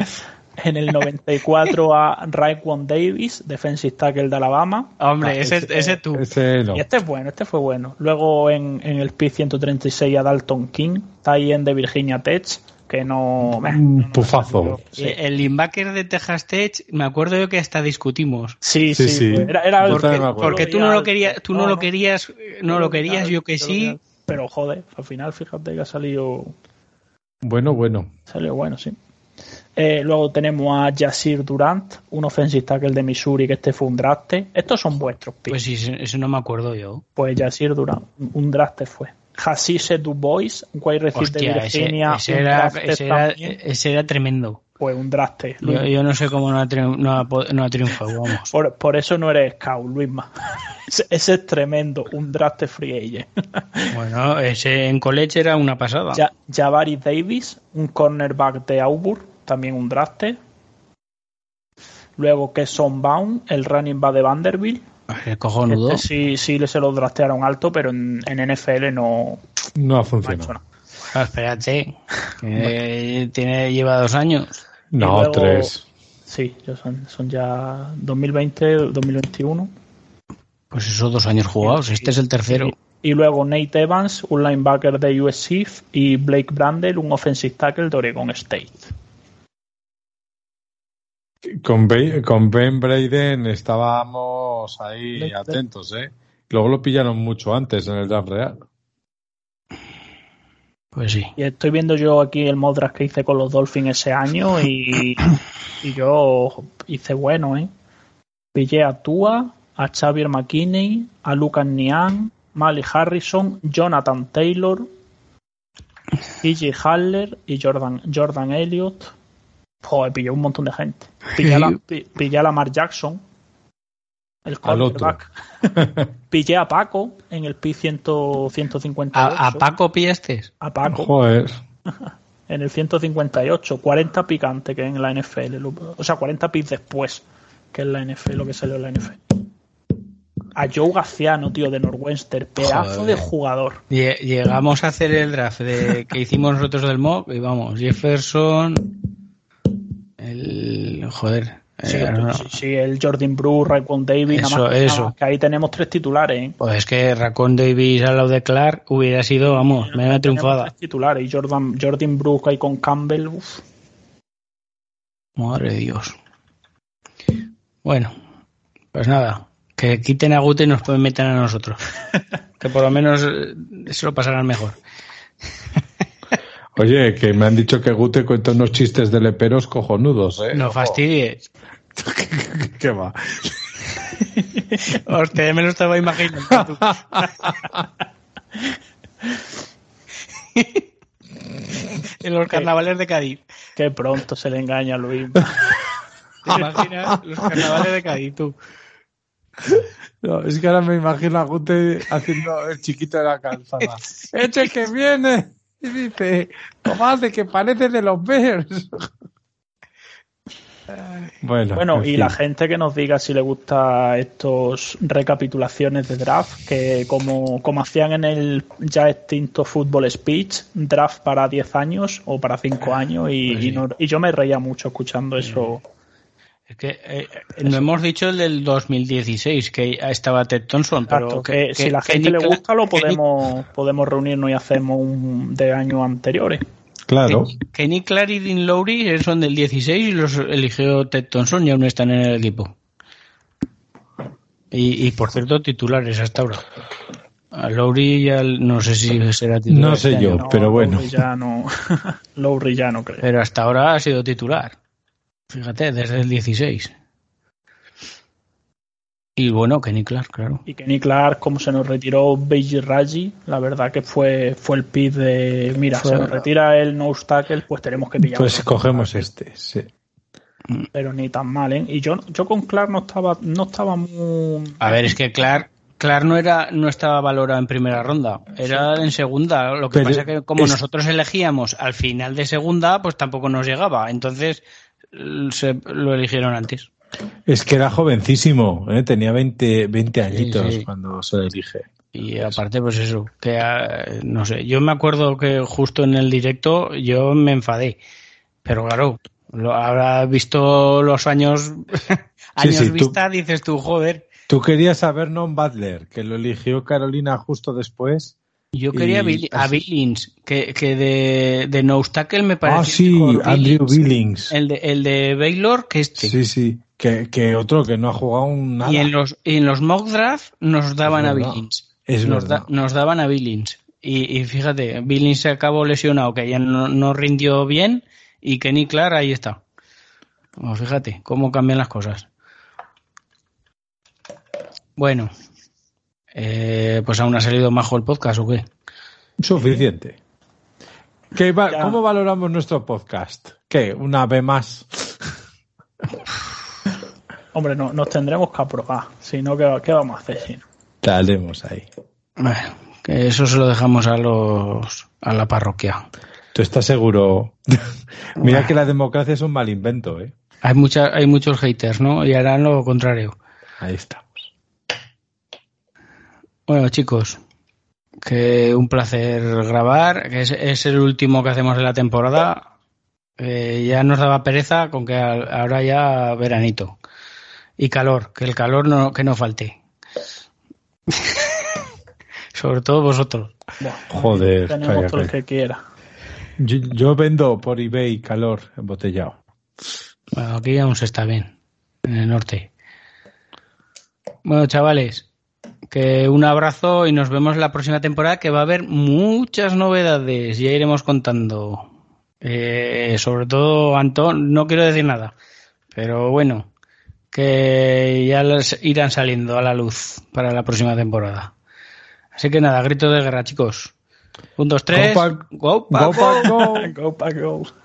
En el 94 a Raekwon Davis, defensive tackle de Alabama. Hombre, ese, ese, tú. Y este es bueno, este fue bueno. Luego en, en el pick 136 a Dalton King, tie de Virginia Tech que no. Un pufazo. El linebacker de Texas Tech, me acuerdo yo que hasta discutimos. Sí, sí, sí. Era, porque, tú no lo querías, tú no, lo querías, no lo querías, yo que sí. Pero joder, al final fíjate que ha salido. Bueno, bueno. Salió bueno, sí. Eh, luego tenemos a Yasir Durant, un offensive tackle de Missouri que este fue un draste. Estos son vuestros Pues sí, eso no me acuerdo yo. Pues Yasir Durant, un draste fue. Hasise Du Bois, un wide receiver de Virginia. Ese, era, ese, era, tremendo. Pues un draste. Yo, no sé cómo no ha, no triunfado, vamos. Por, eso no eres scout, Luisma. ese, es tremendo, un draste free agent. bueno, ese en college era una pasada. Ya, Jabari Davis, un cornerback de Auburn, también un draste. Luego Kesson Baum, el running back de Vanderbilt el cojonudo. Este sí, sí se lo drastearon alto, pero en, NFL no, no ha funcionado. Ah, espérate, tiene, lleva dos años. No, tres. Sí, son, son ya 2020, 2021. Pues esos dos años jugados, este es el tercero. Y, luego Nate Evans, un linebacker de USC, y Blake Brandel, un offensive tackle de Oregon State. Con ben, con ben Braden estábamos ahí atentos, ¿eh? Luego lo pillaron mucho antes en el draft real. Pues sí. Y estoy viendo yo aquí el modras que hice con los Dolphins ese año y, y yo hice bueno, ¿eh? Pillé a Tua, a Xavier McKinney, a Lucas Nian, Mali Harrison, Jonathan Taylor, PJ Haller y Jordan, Jordan Elliott Joder, pilló un montón de gente. Pillé a, la, Lamar Jackson. El quarterback. Pillé a Paco en el pi 100, 158. ¿A, a Paco pillaste? A Paco Joder. en el 158. 40 picante que en la NFL. O sea, 40 pis después que en la NFL, lo que salió en la NFL. A Joe Gaciano, tío, de Northwestern. Pedazo Joder. de jugador. Lle- Llegamos a hacer el draft de, que hicimos nosotros del mock y vamos, Jefferson, el... joder. Sí, eh, sí, sí, el Jordan Bruce, Raekwon Davis, nada Eso, más, eso. nada más que ahí tenemos tres titulares, ¿eh? Pues es que Raccoon Davis al lado de Clark hubiera sido, vamos, me Tenemos triunfada. tres titulares y Jordan, Jordan Brooke ahí con Campbell, uf. Madre de Dios. Bueno, pues nada, que quiten a Gute y nos pueden meter a nosotros. que por lo menos eh, se lo pasarán mejor. Oye, que me han dicho que Gute cuenta unos chistes de leperos cojonudos, ¿eh? No fastidies. ¿Qué va? Hostia, me lo estaba imaginando. tú. en los carnavales de Cádiz. Qué pronto se le engaña a Luis. ¿Te imaginas? Los carnavales de Cádiz, tú. No, es que ahora me imagino a Gute haciendo el chiquito de la calzada. ¡Eche que viene! Y dice, de que parece de los Bears. bueno, Bueno, en y fin. la gente que nos diga si le gusta estos recapitulaciones de draft, que como, como hacían en el ya extinto Football Speech, draft para 10 años o para 5 años, y, Pues y sí. no- y yo me reía mucho escuchando eso. Es que eh, no hemos dicho el del 2016, que estaba Ted Thompson, pero que, que si la que gente le gusta, lo podemos, podemos reunirnos y hacemos un de años anteriores. Claro. Que Nick Clark y Dean Lowry son del 16 y los eligió Ted Thompson y aún están en el equipo. Y, y, por cierto, titulares hasta ahora. A Lowry ya no sé si será titular. No sé este yo. año, No, pero bueno. Lowry ya no, Lowry ya no creo. Pero hasta ahora ha sido titular. Fíjate, desde el 16. Y bueno, Kenny Clark, claro. Y Kenny Clark, como se nos retiró Beiji Raji, la verdad que fue, fue el pick de, mira, Fue- se nos retira el nose tackle, pues tenemos que pillar. Pues cogemos este, sí. Pero ni tan mal, ¿eh? Y yo, yo con Clark no estaba, no estaba muy... A ver, es que Clark, Clark no era, no estaba valorado en primera ronda, era en segunda. Lo que Pero pasa es que como es- nosotros elegíamos al final de segunda, pues tampoco nos llegaba. Entonces se, lo eligieron antes. Es que era jovencísimo, ¿eh? tenía 20, 20 añitos sí. cuando se elige. Y aparte, pues eso, que ah, no sé, yo me acuerdo que justo en el directo yo me enfadé. Pero claro, lo, habrá visto los años, años sí, tú- vista, dices tú, joder. Tú querías a Vernon Butler, que lo eligió Carolina justo después. Yo quería Y a, Billings, que, que de, de Tackle me parece Ah, sí, Andrew Billings. El de, el de Baylor, que este. Sí, sí, que, que otro que no ha jugado un nada. y en los, y en los mock draft nos daban a. Billings. Es nos, nos daban a Billings. Y, y fíjate, Billings se acabó lesionado, que ya no, no rindió bien, y Kenny Clark ahí está. Pues fíjate cómo cambian las cosas. Bueno, eh, pues aún ha salido majo el podcast o qué. Suficiente. ¿Qué va- Ya. ¿Cómo valoramos nuestro podcast? ¿Qué? ¿Una B más? Hombre, no, nos tendremos que aprobar. Si no, ¿qué, qué vamos a hacer? si no? Ahí. Bueno, que eso se lo dejamos a los a la parroquia. ¿Tú estás seguro? Mira que la democracia es un mal invento, ¿eh? Hay mucha, hay muchos haters, ¿no? Y harán lo contrario. Ahí estamos. Bueno, chicos, que un placer grabar, que es, es el último que hacemos de la temporada. Eh, ya nos daba pereza con que al- ahora ya veranito. Y calor, que el calor no, que no falte. Sobre todo vosotros. Bueno, Joder, tenemos calla, todo el que quiera. Yo, yo vendo por eBay calor embotellado. Bueno, aquí aún se está bien, en el norte. Bueno, chavales, que un abrazo y nos vemos la próxima temporada que va a haber muchas novedades, ya iremos contando. Eh, sobre todo, Antón, no quiero decir nada, pero bueno, que ya las irán saliendo a la luz para la próxima temporada. Así que nada, grito de guerra, chicos. Un, dos, tres. Go Pack- Go, Go, Paco. Pack, go. Go, Pack, go.